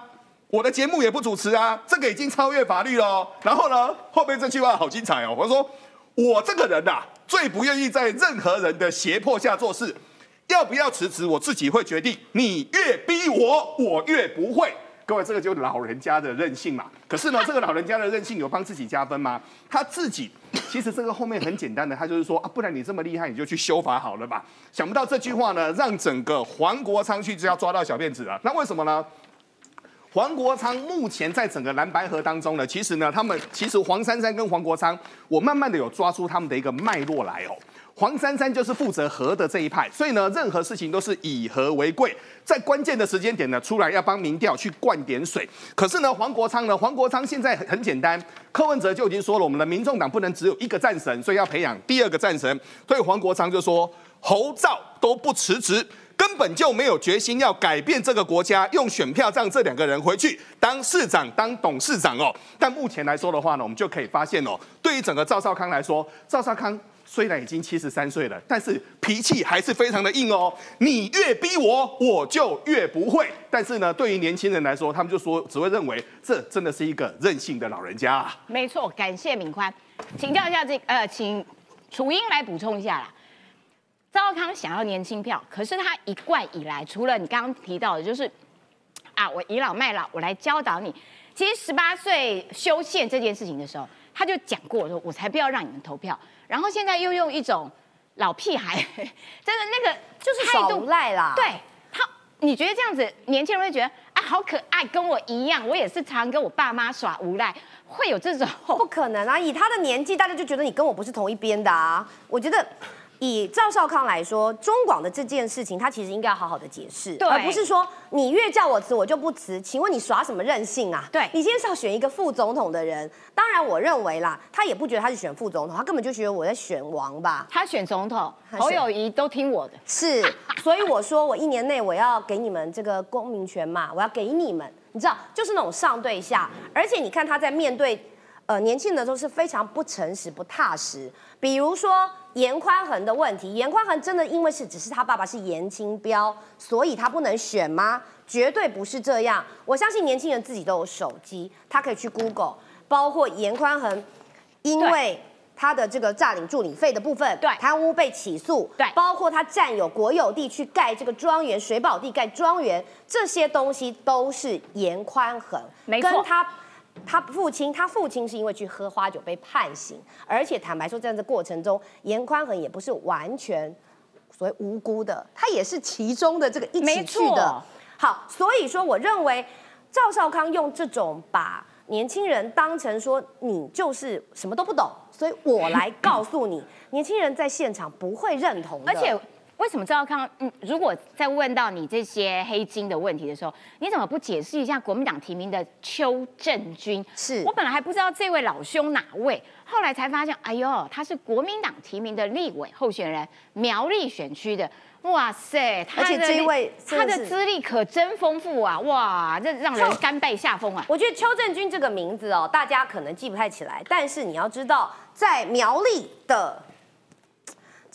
我的节目也不主持啊，这个已经超越法律了哦。然后呢，后面这句话好精彩哦。我说我这个人呐、最不愿意在任何人的胁迫下做事。要不要辞职，我自己会决定。你越逼我，我越不会。各位，这个就是老人家的任性嘛。可是呢，这个老人家的任性有帮自己加分吗？他自己其实这个后面很简单的，他就是说啊，不然你这么厉害，你就去修法好了吧。想不到这句话呢，让整个黄国昌去就要抓到小辫子了。那为什么呢？黄国昌目前在整个蓝白河当中呢，其实呢，他们其实黄珊珊跟黄国昌，我慢慢的有抓出他们的一个脉络来哦。黄珊珊就是负责和的这一派，所以呢，任何事情都是以和为贵，在关键的时间点呢，出来要帮民调去灌点水。可是呢，黄国昌呢，黄国昌现在很很简单，柯文哲就已经说了，我们的民众党不能只有一个战神，所以要培养第二个战神。所以黄国昌就说，侯兆都不辞职。根本就没有决心要改变这个国家，用选票让这两个人回去当市长、当董事长哦。但目前来说的话呢，我们就可以发现哦，对于整个赵少康来说，赵少康虽然已经七十三岁了，但是脾气还是非常的硬哦。你越逼我，我就越不会。但是呢，对于年轻人来说，他们就说只会认为这真的是一个任性的老人家啊。没错，感谢敏宽，请教一下这呃，请楚英来补充一下啦。赵康想要年轻票，可是他一贯以来，除了你刚刚提到的，就是啊，我倚老卖老，我来教导你。其实十八岁修宪这件事情的时候，他就讲过说，我才不要让你们投票。然后现在又用一种老屁孩，真的那个就是态耍无赖啦。对他，你觉得这样子，年轻人会觉得啊，好可爱，跟我一样，我也是常跟我爸妈耍无赖，会有这种不可能啊！以他的年纪，大家就觉得你跟我不是同一边的啊。我觉得。以赵少康来说，中广的这件事情，他其实应该要好好的解释，而不是说你越叫我辞，我就不辞。请问你耍什么任性啊？对你今天是要选一个副总统的人，当然我认为啦，他也不觉得他是选副总统，他根本就觉得我在选王吧。他选总统，侯友谊都听我的。是，所以我说我一年内我要给你们这个公民权嘛，我要给你们，你知道，就是那种上对下，而且你看他在面对呃年轻人的时候是非常不诚实、不踏实。比如说严宽恒的问题，严宽恒真的因为是只是他爸爸是严清标，所以他不能选吗？绝对不是这样。我相信年轻人自己都有手机，他可以去 Google，包括严宽恒，因为。他的这个诈领助理费的部分，对贪污被起诉，对包括他占有国有地去盖这个庄园、水保地盖庄园，这些东西都是严宽恒，没错跟他他父亲，他父亲是因为去喝花酒被判刑，而且坦白说，在这过程中，严宽恒也不是完全所谓无辜的，他也是其中的这个一起去的。好，所以说，我认为赵少康用这种把年轻人当成说你就是什么都不懂，所以我来告诉你，年轻人在现场不会认同的，而且。为什么赵康？嗯，如果在问到你这些黑金的问题的时候，你怎么不解释一下国民党提名的邱正军？是我本来还不知道这位老兄哪位，后来才发现，哎呦，他是国民党提名的立委候选人，苗栗选区的。哇塞，而且这位他的资历可真丰富啊！哇，这让人甘拜下风啊！我觉得邱正军这个名字哦，大家可能记不太起来，但是你要知道，在苗栗的。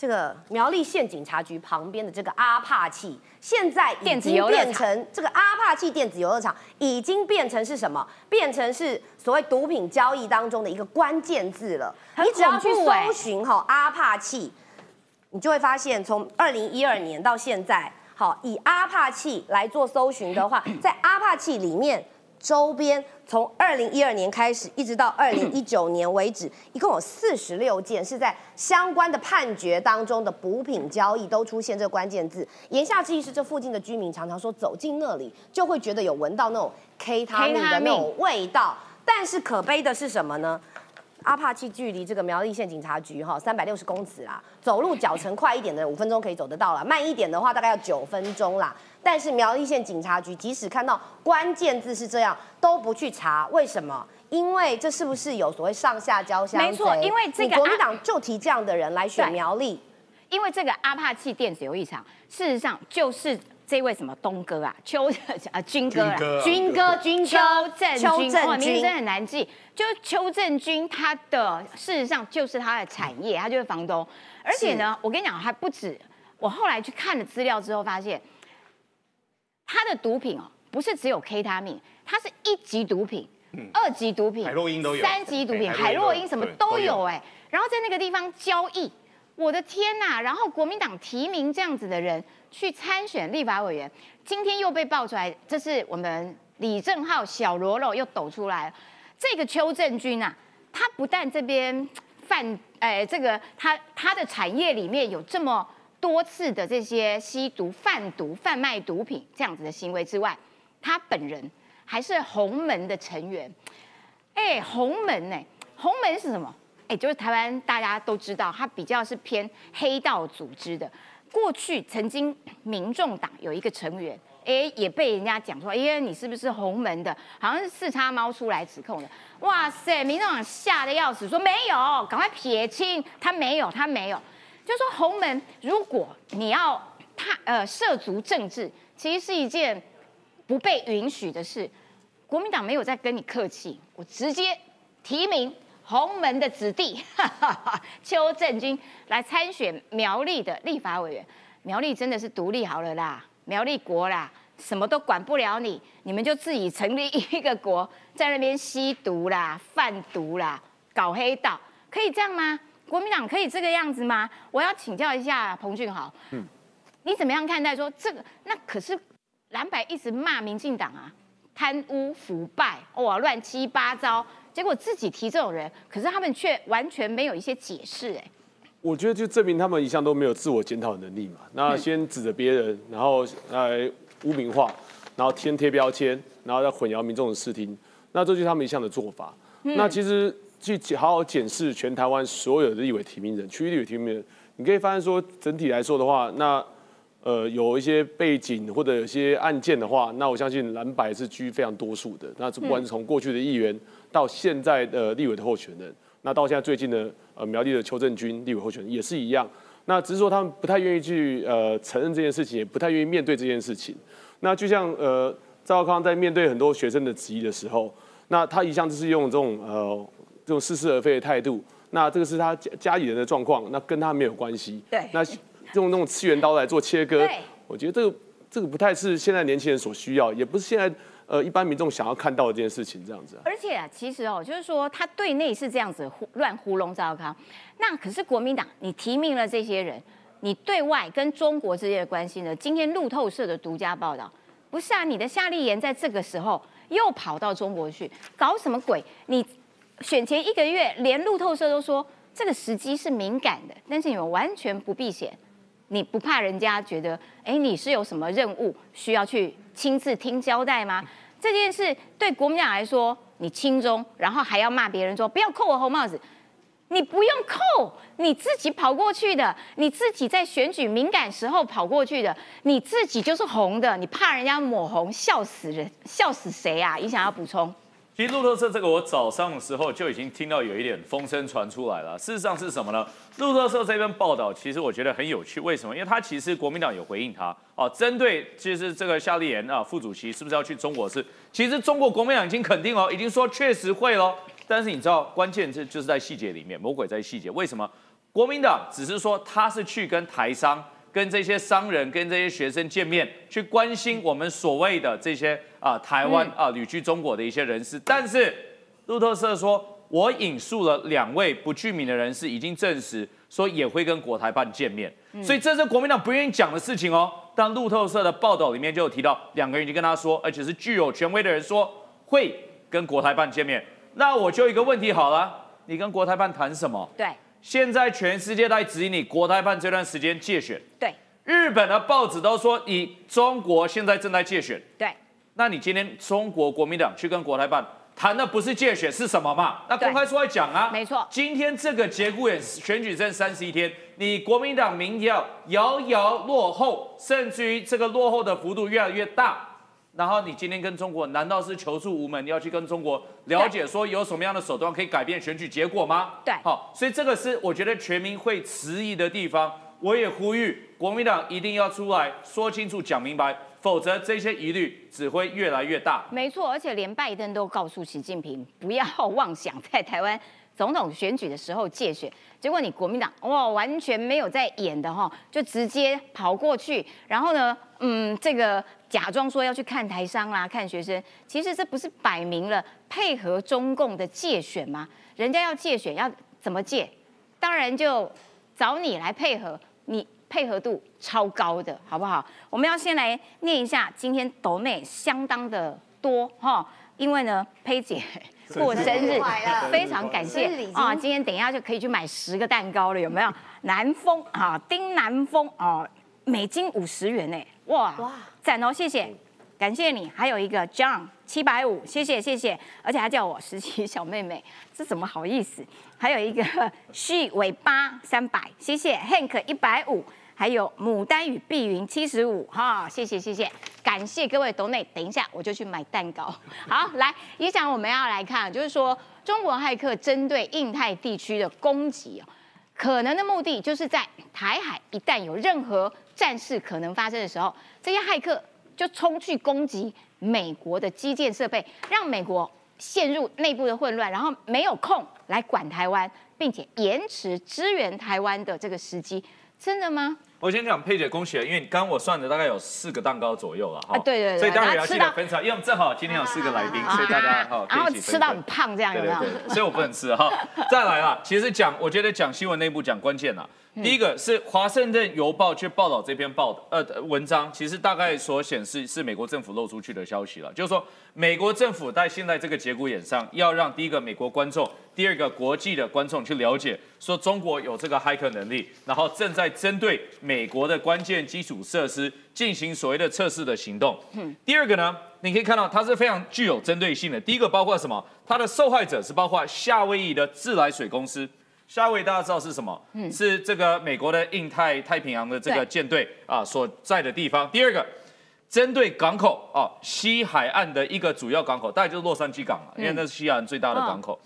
这个苗栗县警察局旁边的这个阿帕契，现在已经变成这个阿帕契电子游乐场，已经变成是什么？变成是所谓毒品交易当中的一个关键字了。你只要去搜寻哈阿帕契，你就会发现，从二零一二年到现在，好以阿帕契来做搜寻的话，在阿帕契里面。周边从二零一二年开始，一直到二零一九年为止，一共有四十六件是在相关的判决当中的补品交易都出现这个关键字。言下之意是，这附近的居民常常说走进那里就会觉得有闻到那种 K 他命的那种味道。但是可悲的是什么呢？阿帕契距离这个苗栗县警察局哈三百六十公尺啦，走路脚程快一点的五分钟可以走得到了，慢一点的话大概要九分钟啦。但是苗栗县警察局即使看到关键字是这样，都不去查，为什么？因为这是不是有所谓上下交相？没错，因为这个国民党就提这样的人来选苗栗，因为这个阿帕契电子游艺场，事实上就是这位什么东哥啊，邱 啊军哥啊，军哥军邱正军，哇，名字真的很难记。就邱正军，他的事实上就是他的产业，他就是房东，而且呢，我跟你讲还不止，我后来去看了资料之后发现。他的毒品哦，不是只有 K 他命，他是一级毒品、二级毒品、海洛因都有，三级毒品、海洛因什么都有。哎。然后在那个地方交易，我的天呐！然后国民党提名这样子的人去参选立法委员，今天又被爆出来，这是我们李正浩小罗啰又抖出来了。这个邱正军啊，他不但这边贩，哎，这个他他的产业里面有这么。多次的这些吸毒、贩毒、贩卖毒品这样子的行为之外，他本人还是红门的成员。哎，红门呢？红门是什么？哎，就是台湾大家都知道，他比较是偏黑道组织的。过去曾经民众党有一个成员，哎，也被人家讲说，哎，你是不是洪门的？好像是四叉猫出来指控的。哇塞，民众党吓得要死，说没有，赶快撇清，他没有，他没有。就说红门，如果你要他呃涉足政治，其实是一件不被允许的事。国民党没有在跟你客气，我直接提名洪门的子弟 邱正军来参选苗栗的立法委员。苗栗真的是独立好了啦，苗栗国啦，什么都管不了你，你们就自己成立一个国，在那边吸毒啦、贩毒啦、搞黑道，可以这样吗？国民党可以这个样子吗？我要请教一下彭俊豪，嗯，你怎么样看待说这个？那可是蓝白一直骂民进党啊，贪污腐败，哇，乱七八糟。结果自己提这种人，可是他们却完全没有一些解释。哎，我觉得就证明他们一向都没有自我检讨能力嘛。那先指着别人，然后来污名化，然后先贴标签，然后再混淆民众的视听。那这就是他们一向的做法。那其实。去好好检视全台湾所有的立委提名人、区域立委提名人，你可以发现说，整体来说的话，那呃有一些背景或者有些案件的话，那我相信蓝白是居非常多数的。那不管是从过去的议员到现在的立委的候选人，那到现在最近的呃苗栗的邱正军立委候选人也是一样。那只是说他们不太愿意去呃承认这件事情，也不太愿意面对这件事情。那就像呃赵康在面对很多学生的质疑的时候，那他一向就是用这种呃。这种似是而非的态度，那这个是他家家里人的状况，那跟他没有关系。对，那用那种次元刀来做切割，我觉得这个这个不太是现在年轻人所需要，也不是现在呃一般民众想要看到的这件事情这样子。而且啊，其实哦，就是说他对内是这样子胡乱糊弄赵康，那可是国民党你提名了这些人，你对外跟中国之间的关系呢？今天路透社的独家报道，不是啊，你的夏立言在这个时候。又跑到中国去，搞什么鬼？你选前一个月，连路透社都说这个时机是敏感的，但是你们完全不避嫌，你不怕人家觉得，哎，你是有什么任务需要去亲自听交代吗？这件事对国民党来说，你轻中，然后还要骂别人说不要扣我红帽子。你不用扣，你自己跑过去的，你自己在选举敏感时候跑过去的，你自己就是红的，你怕人家抹红，笑死人，笑死谁啊？你想要补充？其实路透社这个，我早上的时候就已经听到有一点风声传出来了。事实上是什么呢？路透社这篇报道，其实我觉得很有趣。为什么？因为他其实国民党有回应他哦，针对其实这个夏立言啊副主席是不是要去中国？是其实中国国民党已经肯定哦，已经说确实会喽。但是你知道，关键这就是在细节里面，魔鬼在细节。为什么国民党只是说他是去跟台商、跟这些商人、跟这些学生见面，去关心我们所谓的这些啊台湾啊旅居中国的一些人士？但是路透社说，我引述了两位不具名的人士，已经证实说也会跟国台办见面。所以这是国民党不愿意讲的事情哦。但路透社的报道里面就有提到，两个人已经跟他说，而且是具有权威的人说会跟国台办见面。那我就一个问题好了，你跟国台办谈什么？对，现在全世界在指引你国台办这段时间借选。对，日本的报纸都说你中国现在正在借选。对，那你今天中国国民党去跟国台办谈的不是借选是什么嘛？那公开出来讲啊。没错。今天这个节骨眼选举剩三十一天，你国民党民调遥遥落后，甚至于这个落后的幅度越来越大。然后你今天跟中国难道是求助无门？你要去跟中国了解说有什么样的手段可以改变选举结果吗？对，好，所以这个是我觉得全民会迟疑的地方。我也呼吁国民党一定要出来说清楚、讲明白，否则这些疑虑只会越来越大。没错，而且连拜登都告诉习近平不要妄想在台湾总统选举的时候借选，结果你国民党哇完全没有在演的哈，就直接跑过去，然后呢，嗯，这个。假装说要去看台商啦，看学生，其实这不是摆明了配合中共的借选吗？人家要借选，要怎么借？当然就找你来配合，你配合度超高的，好不好？我们要先来念一下今天抖内相当的多哈，因为呢，佩姐 过生日，非常感谢啊！今天等一下就可以去买十个蛋糕了，有没有？南风啊，丁南风啊，美金五十元呢。哇哇，赞哦！谢谢，感谢你。还有一个 John 七百五，谢谢谢谢，而且还叫我实习小妹妹，这怎么好意思？还有一个 She 尾巴三百，谢谢 Hank 一百五，还有牡丹与碧云七十五，哈，谢谢谢谢，感谢各位 Donate。等一下我就去买蛋糕。好，来，一想我们要来看，就是说中国骇客针对印太地区的攻击哦，可能的目的就是在台海一旦有任何。战事可能发生的时候，这些骇客就冲去攻击美国的基建设备，让美国陷入内部的混乱，然后没有空来管台湾，并且延迟支援台湾的这个时机，真的吗？我先讲佩姐，恭喜了，因为刚刚我算的大概有四个蛋糕左右了哈。对对对。所以当然要记得分享，因为我们正好今天有四个来宾，所以大家哈 可以一起吃到很胖这样有没有？所以我不能吃哈。再来了，其实讲，我觉得讲新闻内部讲关键了。第一个是《华盛顿邮报》去报道这篇报呃文章，其实大概所显示是美国政府漏出去的消息了，就是说美国政府在现在这个节骨眼上，要让第一个美国观众，第二个国际的观众去了解，说中国有这个骇客能力，然后正在针对美国的关键基础设施进行所谓的测试的行动。第二个呢，你可以看到它是非常具有针对性的。第一个包括什么？它的受害者是包括夏威夷的自来水公司。夏威夷大家知道是什么？嗯，是这个美国的印太太平洋的这个舰队啊所在的地方。第二个，针对港口啊，西海岸的一个主要港口，大概就是洛杉矶港嘛，因为那是西海岸最大的港口。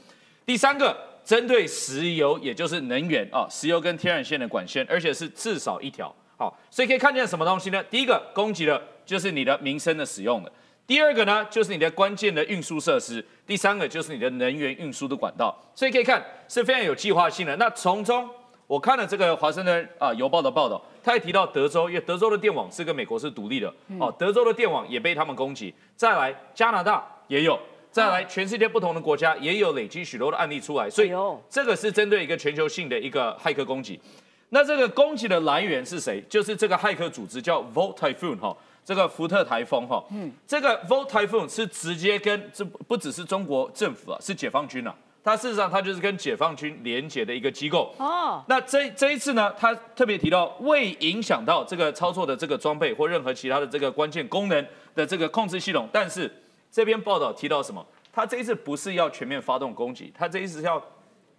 第三个，针对石油，也就是能源啊，石油跟天然气的管线，而且是至少一条。好，所以可以看见什么东西呢？第一个攻击的就是你的民生的使用的。第二个呢，就是你的关键的运输设施；第三个就是你的能源运输的管道。所以可以看是非常有计划性的。那从中我看了这个华盛顿啊邮报的报道，他也提到德州，因为德州的电网是跟美国是独立的哦，德州的电网也被他们攻击。再来加拿大也有，再来全世界不同的国家也有累积许多的案例出来。所以这个是针对一个全球性的一个骇客攻击。那这个攻击的来源是谁？就是这个骇客组织叫 Volt Typhoon 哈，这个福特台风哈。嗯，这个 Volt Typhoon 是直接跟这不只是中国政府啊，是解放军啊。它事实上它就是跟解放军连接的一个机构。哦。那这这一次呢，它特别提到未影响到这个操作的这个装备或任何其他的这个关键功能的这个控制系统。但是这篇报道提到什么？它这一次不是要全面发动攻击，它这一次要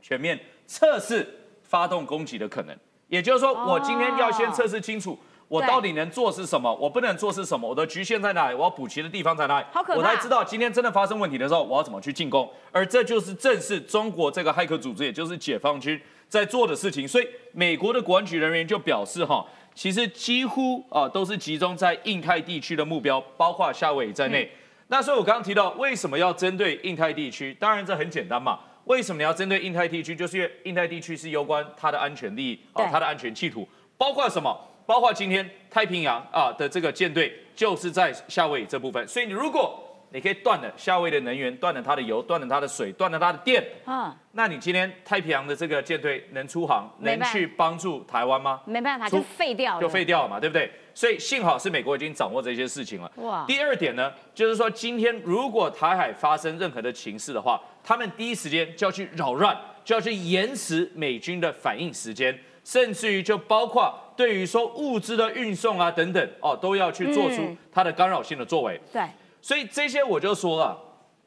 全面测试发动攻击的可能。也就是说，我今天要先测试清楚，我到底能做是什么，我不能做是什么，我的局限在哪里，我要补齐的地方在哪里，我才知道今天真的发生问题的时候，我要怎么去进攻。而这就是正是中国这个骇客组织，也就是解放军在做的事情。所以，美国的国安局人员就表示，哈，其实几乎啊都是集中在印太地区的目标，包括夏威夷在内。那所以我刚刚提到，为什么要针对印太地区？当然这很简单嘛。为什么你要针对印太地区？就是因为印太地区是攸关它的安全利益啊，它的安全企图，包括什么？包括今天太平洋啊的这个舰队就是在夏威夷这部分。所以你如果你可以断了夏威夷的能源，断了它的油，断了它的水，断了它的电啊，那你今天太平洋的这个舰队能出航，能去帮助台湾吗？没办法，就废掉，就废掉了嘛，对不对？所以幸好是美国已经掌握这些事情了。哇！第二点呢，就是说今天如果台海发生任何的情势的话，他们第一时间就要去扰乱，就要去延迟美军的反应时间，甚至于就包括对于说物资的运送啊等等哦，都要去做出它的干扰性的作为。对。所以这些我就说了，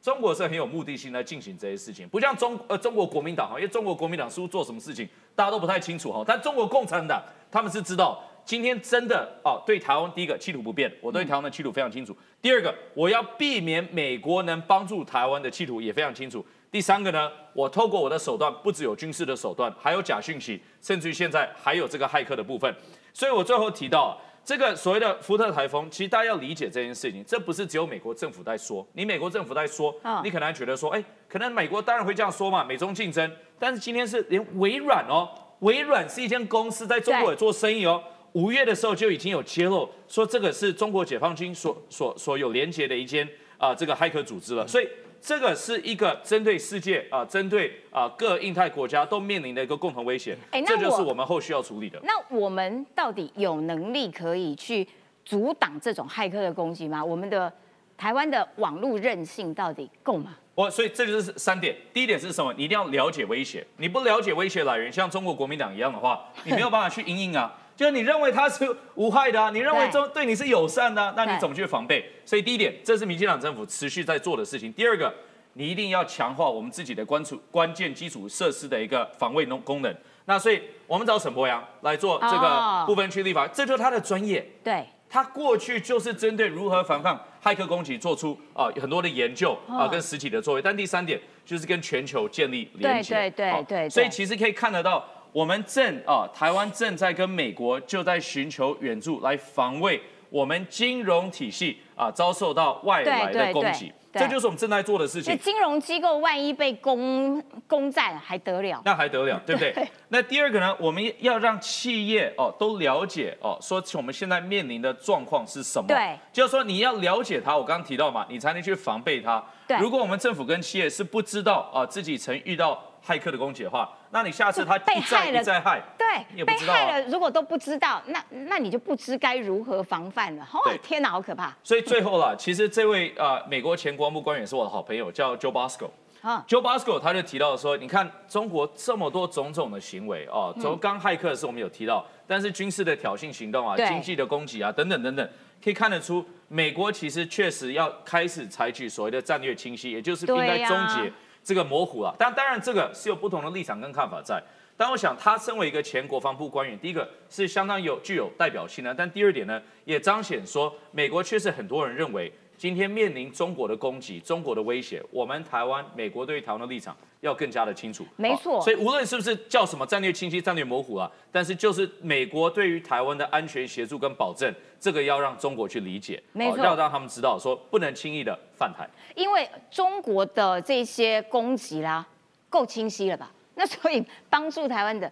中国是很有目的性在进行这些事情，不像中呃中国国民党哈，因为中国国民党似乎做什么事情大家都不太清楚哈，但中国共产党他们是知道。今天真的哦，对台湾第一个气度不变，我对台湾的气度非常清楚。第二个，我要避免美国能帮助台湾的气度也非常清楚。第三个呢，我透过我的手段，不只有军事的手段，还有假讯息，甚至于现在还有这个骇客的部分。所以我最后提到这个所谓的福特台风，其实大家要理解这件事情，这不是只有美国政府在说。你美国政府在说，你可能觉得说，哎，可能美国当然会这样说嘛，美中竞争。但是今天是连微软哦，微软是一间公司，在中国也做生意哦。五月的时候就已经有揭露说这个是中国解放军所所所有连接的一间啊这个骇客组织了，所以这个是一个针对世界啊针对啊各印太国家都面临的一个共同威胁，这就是我们后续要处理的。那我们到底有能力可以去阻挡这种骇客的攻击吗？我们的台湾的网络韧性到底够吗？我所以这就是三点，第一点是什么？你一定要了解威胁，你不了解威胁来源，像中国国民党一样的话，你没有办法去应应啊。就是你认为他是无害的，你认为中对你是友善的，那你怎么去防备？所以第一点，这是民进党政府持续在做的事情。第二个，你一定要强化我们自己的关处关键基础设施的一个防卫功功能。那所以我们找沈博阳来做这个部分区立法，这就是他的专业。对，他过去就是针对如何防范骇客攻击做出啊很多的研究啊跟实体的作为。但第三点就是跟全球建立连接。对对对对。所以其实可以看得到。我们正啊，台湾正在跟美国就在寻求援助来防卫我们金融体系啊遭受到外来的攻击，这就是我们正在做的事情。金融机构万一被攻攻占还得了？那还得了，对不对？那第二个呢，我们要让企业哦都了解哦，说我们现在面临的状况是什么？对，就是说你要了解它，我刚刚提到嘛，你才能去防备它。对，如果我们政府跟企业是不知道啊自己曾遇到。骇客的攻击的话，那你下次他被害了，再害，对，被害了，如果都不知道，那那你就不知该如何防范了。哦，天哪，好可怕！所以最后了，其实这位呃美国前国防部官员是我的好朋友，叫 Joe Bosco。啊，Joe Bosco 他就提到说，你看中国这么多种种的行为哦，从刚骇客的时候我们有提到，但是军事的挑衅行动啊，经济的攻击啊，等等等等，可以看得出美国其实确实要开始采取所谓的战略清晰，也就是应该终结。这个模糊了，但当然这个是有不同的立场跟看法在。但我想他身为一个前国防部官员，第一个是相当有具有代表性的，但第二点呢，也彰显说美国确实很多人认为。今天面临中国的攻击、中国的威胁，我们台湾、美国对于台湾的立场要更加的清楚。没错，所以无论是不是叫什么战略清晰、战略模糊啊，但是就是美国对于台湾的安全协助跟保证，这个要让中国去理解，没错，要让他们知道说不能轻易的因为中国的这些攻击啦，够清晰了吧？那所以帮助台湾的。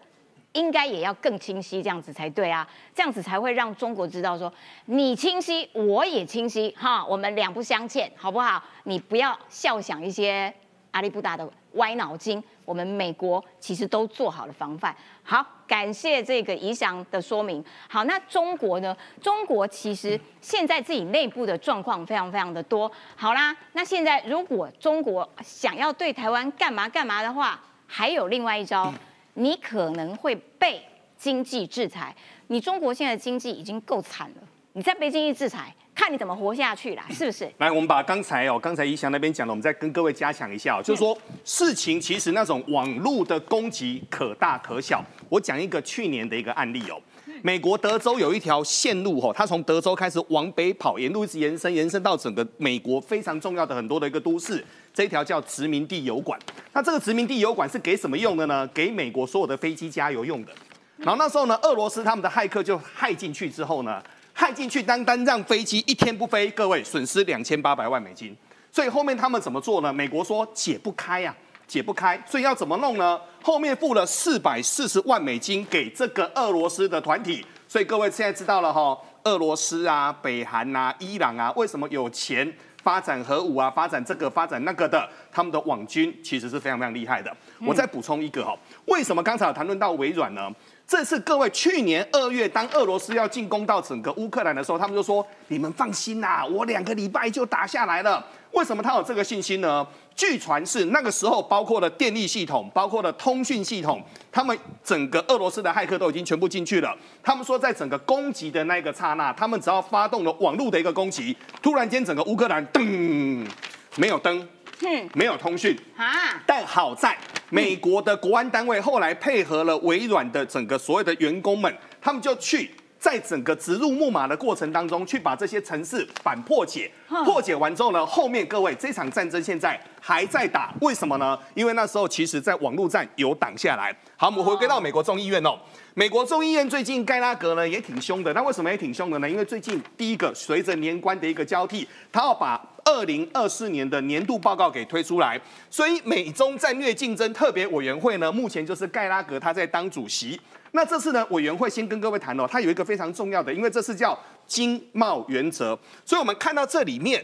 应该也要更清晰，这样子才对啊，这样子才会让中国知道说你清晰，我也清晰，哈，我们两不相欠，好不好？你不要笑想一些阿里不达的歪脑筋，我们美国其实都做好了防范。好，感谢这个宜祥的说明。好，那中国呢？中国其实现在自己内部的状况非常非常的多。好啦，那现在如果中国想要对台湾干嘛干嘛的话，还有另外一招，你可能会被经济制裁。你中国现在经济已经够惨了，你再被经济制裁。看你怎么活下去啦，是不是？来，我们把刚才哦，刚才怡翔那边讲的，我们再跟各位加强一下哦，就是说事情其实那种网络的攻击可大可小。我讲一个去年的一个案例哦，美国德州有一条线路哦，它从德州开始往北跑，沿路一直延伸，延伸到整个美国非常重要的很多的一个都市。这一条叫殖民地油管。那这个殖民地油管是给什么用的呢？给美国所有的飞机加油用的。然后那时候呢，俄罗斯他们的骇客就骇进去之后呢。害进去，单单让飞机一天不飞，各位损失两千八百万美金。所以后面他们怎么做呢？美国说解不开呀，解不开，所以要怎么弄呢？后面付了四百四十万美金给这个俄罗斯的团体。所以各位现在知道了哈，俄罗斯啊、北韩啊、伊朗啊，为什么有钱发展核武啊、发展这个、发展那个的？他们的网军其实是非常非常厉害的。我再补充一个哈，为什么刚才有谈论到微软呢？这是各位去年二月，当俄罗斯要进攻到整个乌克兰的时候，他们就说：“你们放心呐，我两个礼拜就打下来了。”为什么他有这个信心呢？据传是那个时候，包括了电力系统，包括了通讯系统，他们整个俄罗斯的骇客都已经全部进去了。他们说，在整个攻击的那个刹那，他们只要发动了网络的一个攻击，突然间整个乌克兰噔没有灯。没有通讯啊，但好在美国的国安单位后来配合了微软的整个所有的员工们，他们就去在整个植入木马的过程当中，去把这些城市反破解。破解完之后呢，后面各位这场战争现在还在打，为什么呢？因为那时候其实在网络战有挡下来。好，我们回归到美国众议院哦，美国众议院最近盖拉格呢也挺凶的，那为什么也挺凶的呢？因为最近第一个随着年关的一个交替，他要把。二零二四年的年度报告给推出来，所以美中战略竞争特别委员会呢，目前就是盖拉格他在当主席。那这次呢，委员会先跟各位谈哦，它有一个非常重要的，因为这是叫经贸原则，所以我们看到这里面。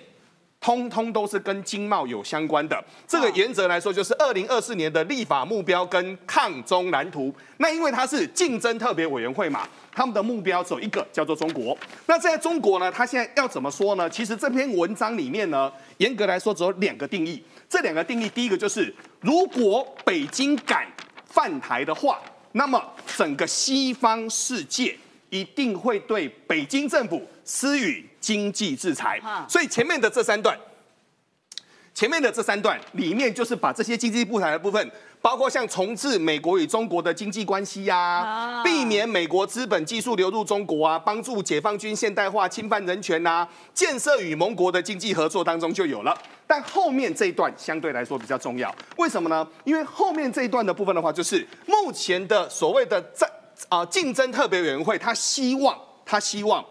通通都是跟经贸有相关的。这个原则来说，就是二零二四年的立法目标跟抗中蓝图。那因为它是竞争特别委员会嘛，他们的目标只有一个，叫做中国。那在中国呢，他现在要怎么说呢？其实这篇文章里面呢，严格来说只有两个定义。这两个定义，第一个就是，如果北京敢犯台的话，那么整个西方世界一定会对北京政府施予。经济制裁，所以前面的这三段，前面的这三段里面就是把这些经济制裁的部分，包括像重置美国与中国的经济关系呀，避免美国资本技术流入中国啊，帮助解放军现代化、侵犯人权呐，建设与盟国的经济合作当中就有了。但后面这一段相对来说比较重要，为什么呢？因为后面这一段的部分的话，就是目前的所谓的在啊竞争特别委员会，他希望他希望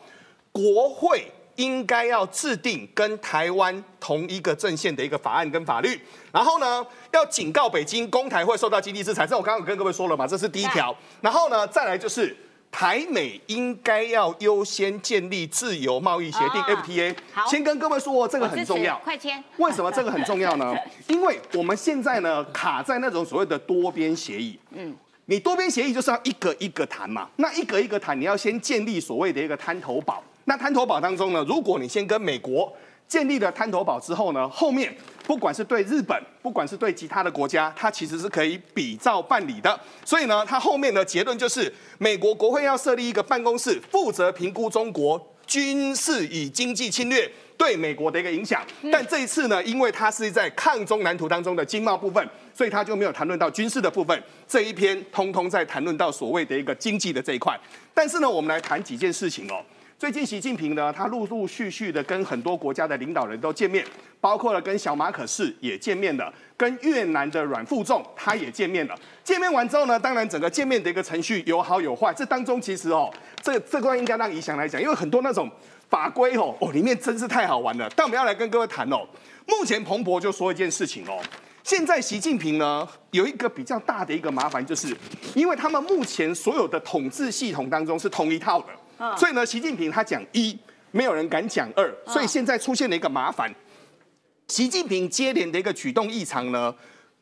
国会。应该要制定跟台湾同一个阵线的一个法案跟法律，然后呢，要警告北京，公台会受到经济制裁。这我刚刚跟各位说了嘛，这是第一条。然后呢，再来就是台美应该要优先建立自由贸易协定 FTA。好，先跟各位说，这个很重要。快签。为什么这个很重要呢？因为我们现在呢卡在那种所谓的多边协议。嗯，你多边协议就是要一个一个谈嘛。那一个一个谈，你要先建立所谓的一个滩头堡。那滩头堡当中呢，如果你先跟美国建立了滩头堡之后呢，后面不管是对日本，不管是对其他的国家，它其实是可以比照办理的。所以呢，它后面的结论就是，美国国会要设立一个办公室，负责评估中国军事与经济侵略对美国的一个影响。但这一次呢，因为它是在抗中蓝图当中的经贸部分，所以它就没有谈论到军事的部分。这一篇通通在谈论到所谓的一个经济的这一块。但是呢，我们来谈几件事情哦。最近习近平呢，他陆陆续续的跟很多国家的领导人都见面，包括了跟小马可士也见面了，跟越南的阮富仲他也见面了。见面完之后呢，当然整个见面的一个程序有好有坏。这当中其实哦，这这段应该让怡翔来讲，因为很多那种法规哦哦里面真是太好玩了。但我们要来跟各位谈哦，目前彭博就说一件事情哦，现在习近平呢有一个比较大的一个麻烦，就是因为他们目前所有的统治系统当中是同一套的。所以呢，习近平他讲一，没有人敢讲二，所以现在出现了一个麻烦。习近平接连的一个举动异常呢，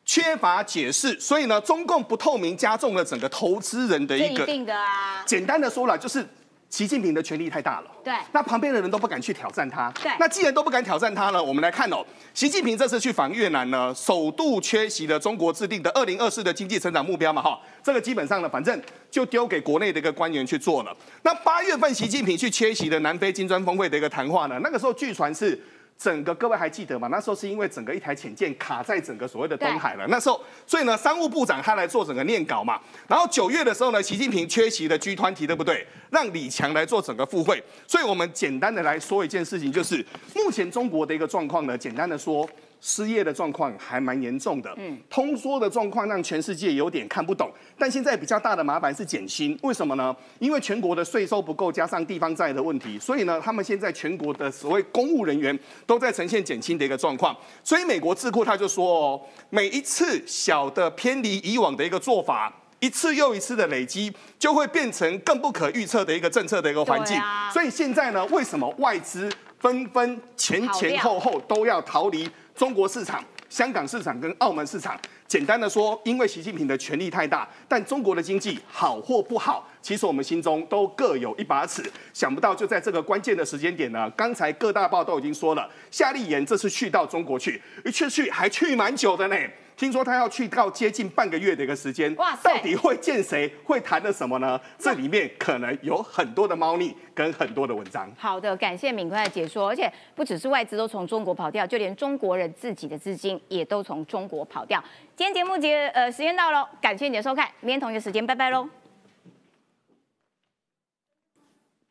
缺乏解释，所以呢，中共不透明加重了整个投资人的一个。一定的啊。简单的说了，就是习近平的权力太大了。对。那旁边的人都不敢去挑战他。对。那既然都不敢挑战他呢，我们来看哦，习近平这次去访越南呢，首度缺席了中国制定的二零二四的经济成长目标嘛，哈，这个基本上呢，反正就丢给国内的一个官员去做了。那八月份习近平去缺席的南非金砖峰会的一个谈话呢，那个时候据传是。整个各位还记得吗？那时候是因为整个一台潜舰卡在整个所谓的东海了。那时候，所以呢，商务部长他来做整个念稿嘛。然后九月的时候呢，习近平缺席了 G 团体，对不对？让李强来做整个赴会。所以我们简单的来说一件事情，就是目前中国的一个状况呢，简单的说。失业的状况还蛮严重的，嗯，通缩的状况让全世界有点看不懂。但现在比较大的麻烦是减薪，为什么呢？因为全国的税收不够，加上地方债的问题，所以呢，他们现在全国的所谓公务人员都在呈现减薪的一个状况。所以美国智库他就说，哦，每一次小的偏离以往的一个做法，一次又一次的累积，就会变成更不可预测的一个政策的一个环境。所以现在呢，为什么外资纷纷前前后后都要逃离？中国市场、香港市场跟澳门市场，简单的说，因为习近平的权力太大，但中国的经济好或不好，其实我们心中都各有一把尺。想不到就在这个关键的时间点呢，刚才各大报都已经说了，夏立言这次去到中国去，一去去还去蛮久的呢。听说他要去到接近半个月的一个时间，哇到底会见谁？会谈的什么呢？这里面可能有很多的猫腻跟很多的文章。好的，感谢敏坤的解说。而且不只是外资都从中国跑掉，就连中国人自己的资金也都从中国跑掉。今天节目结呃时间到了，感谢你的收看，明天同一时间拜拜喽。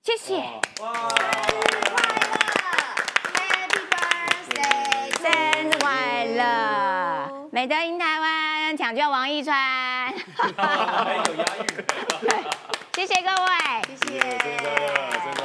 谢谢。生日快乐，Happy Birthday，生日快乐。美德赢台湾，抢救王一川。有押韵。谢谢各位，谢谢。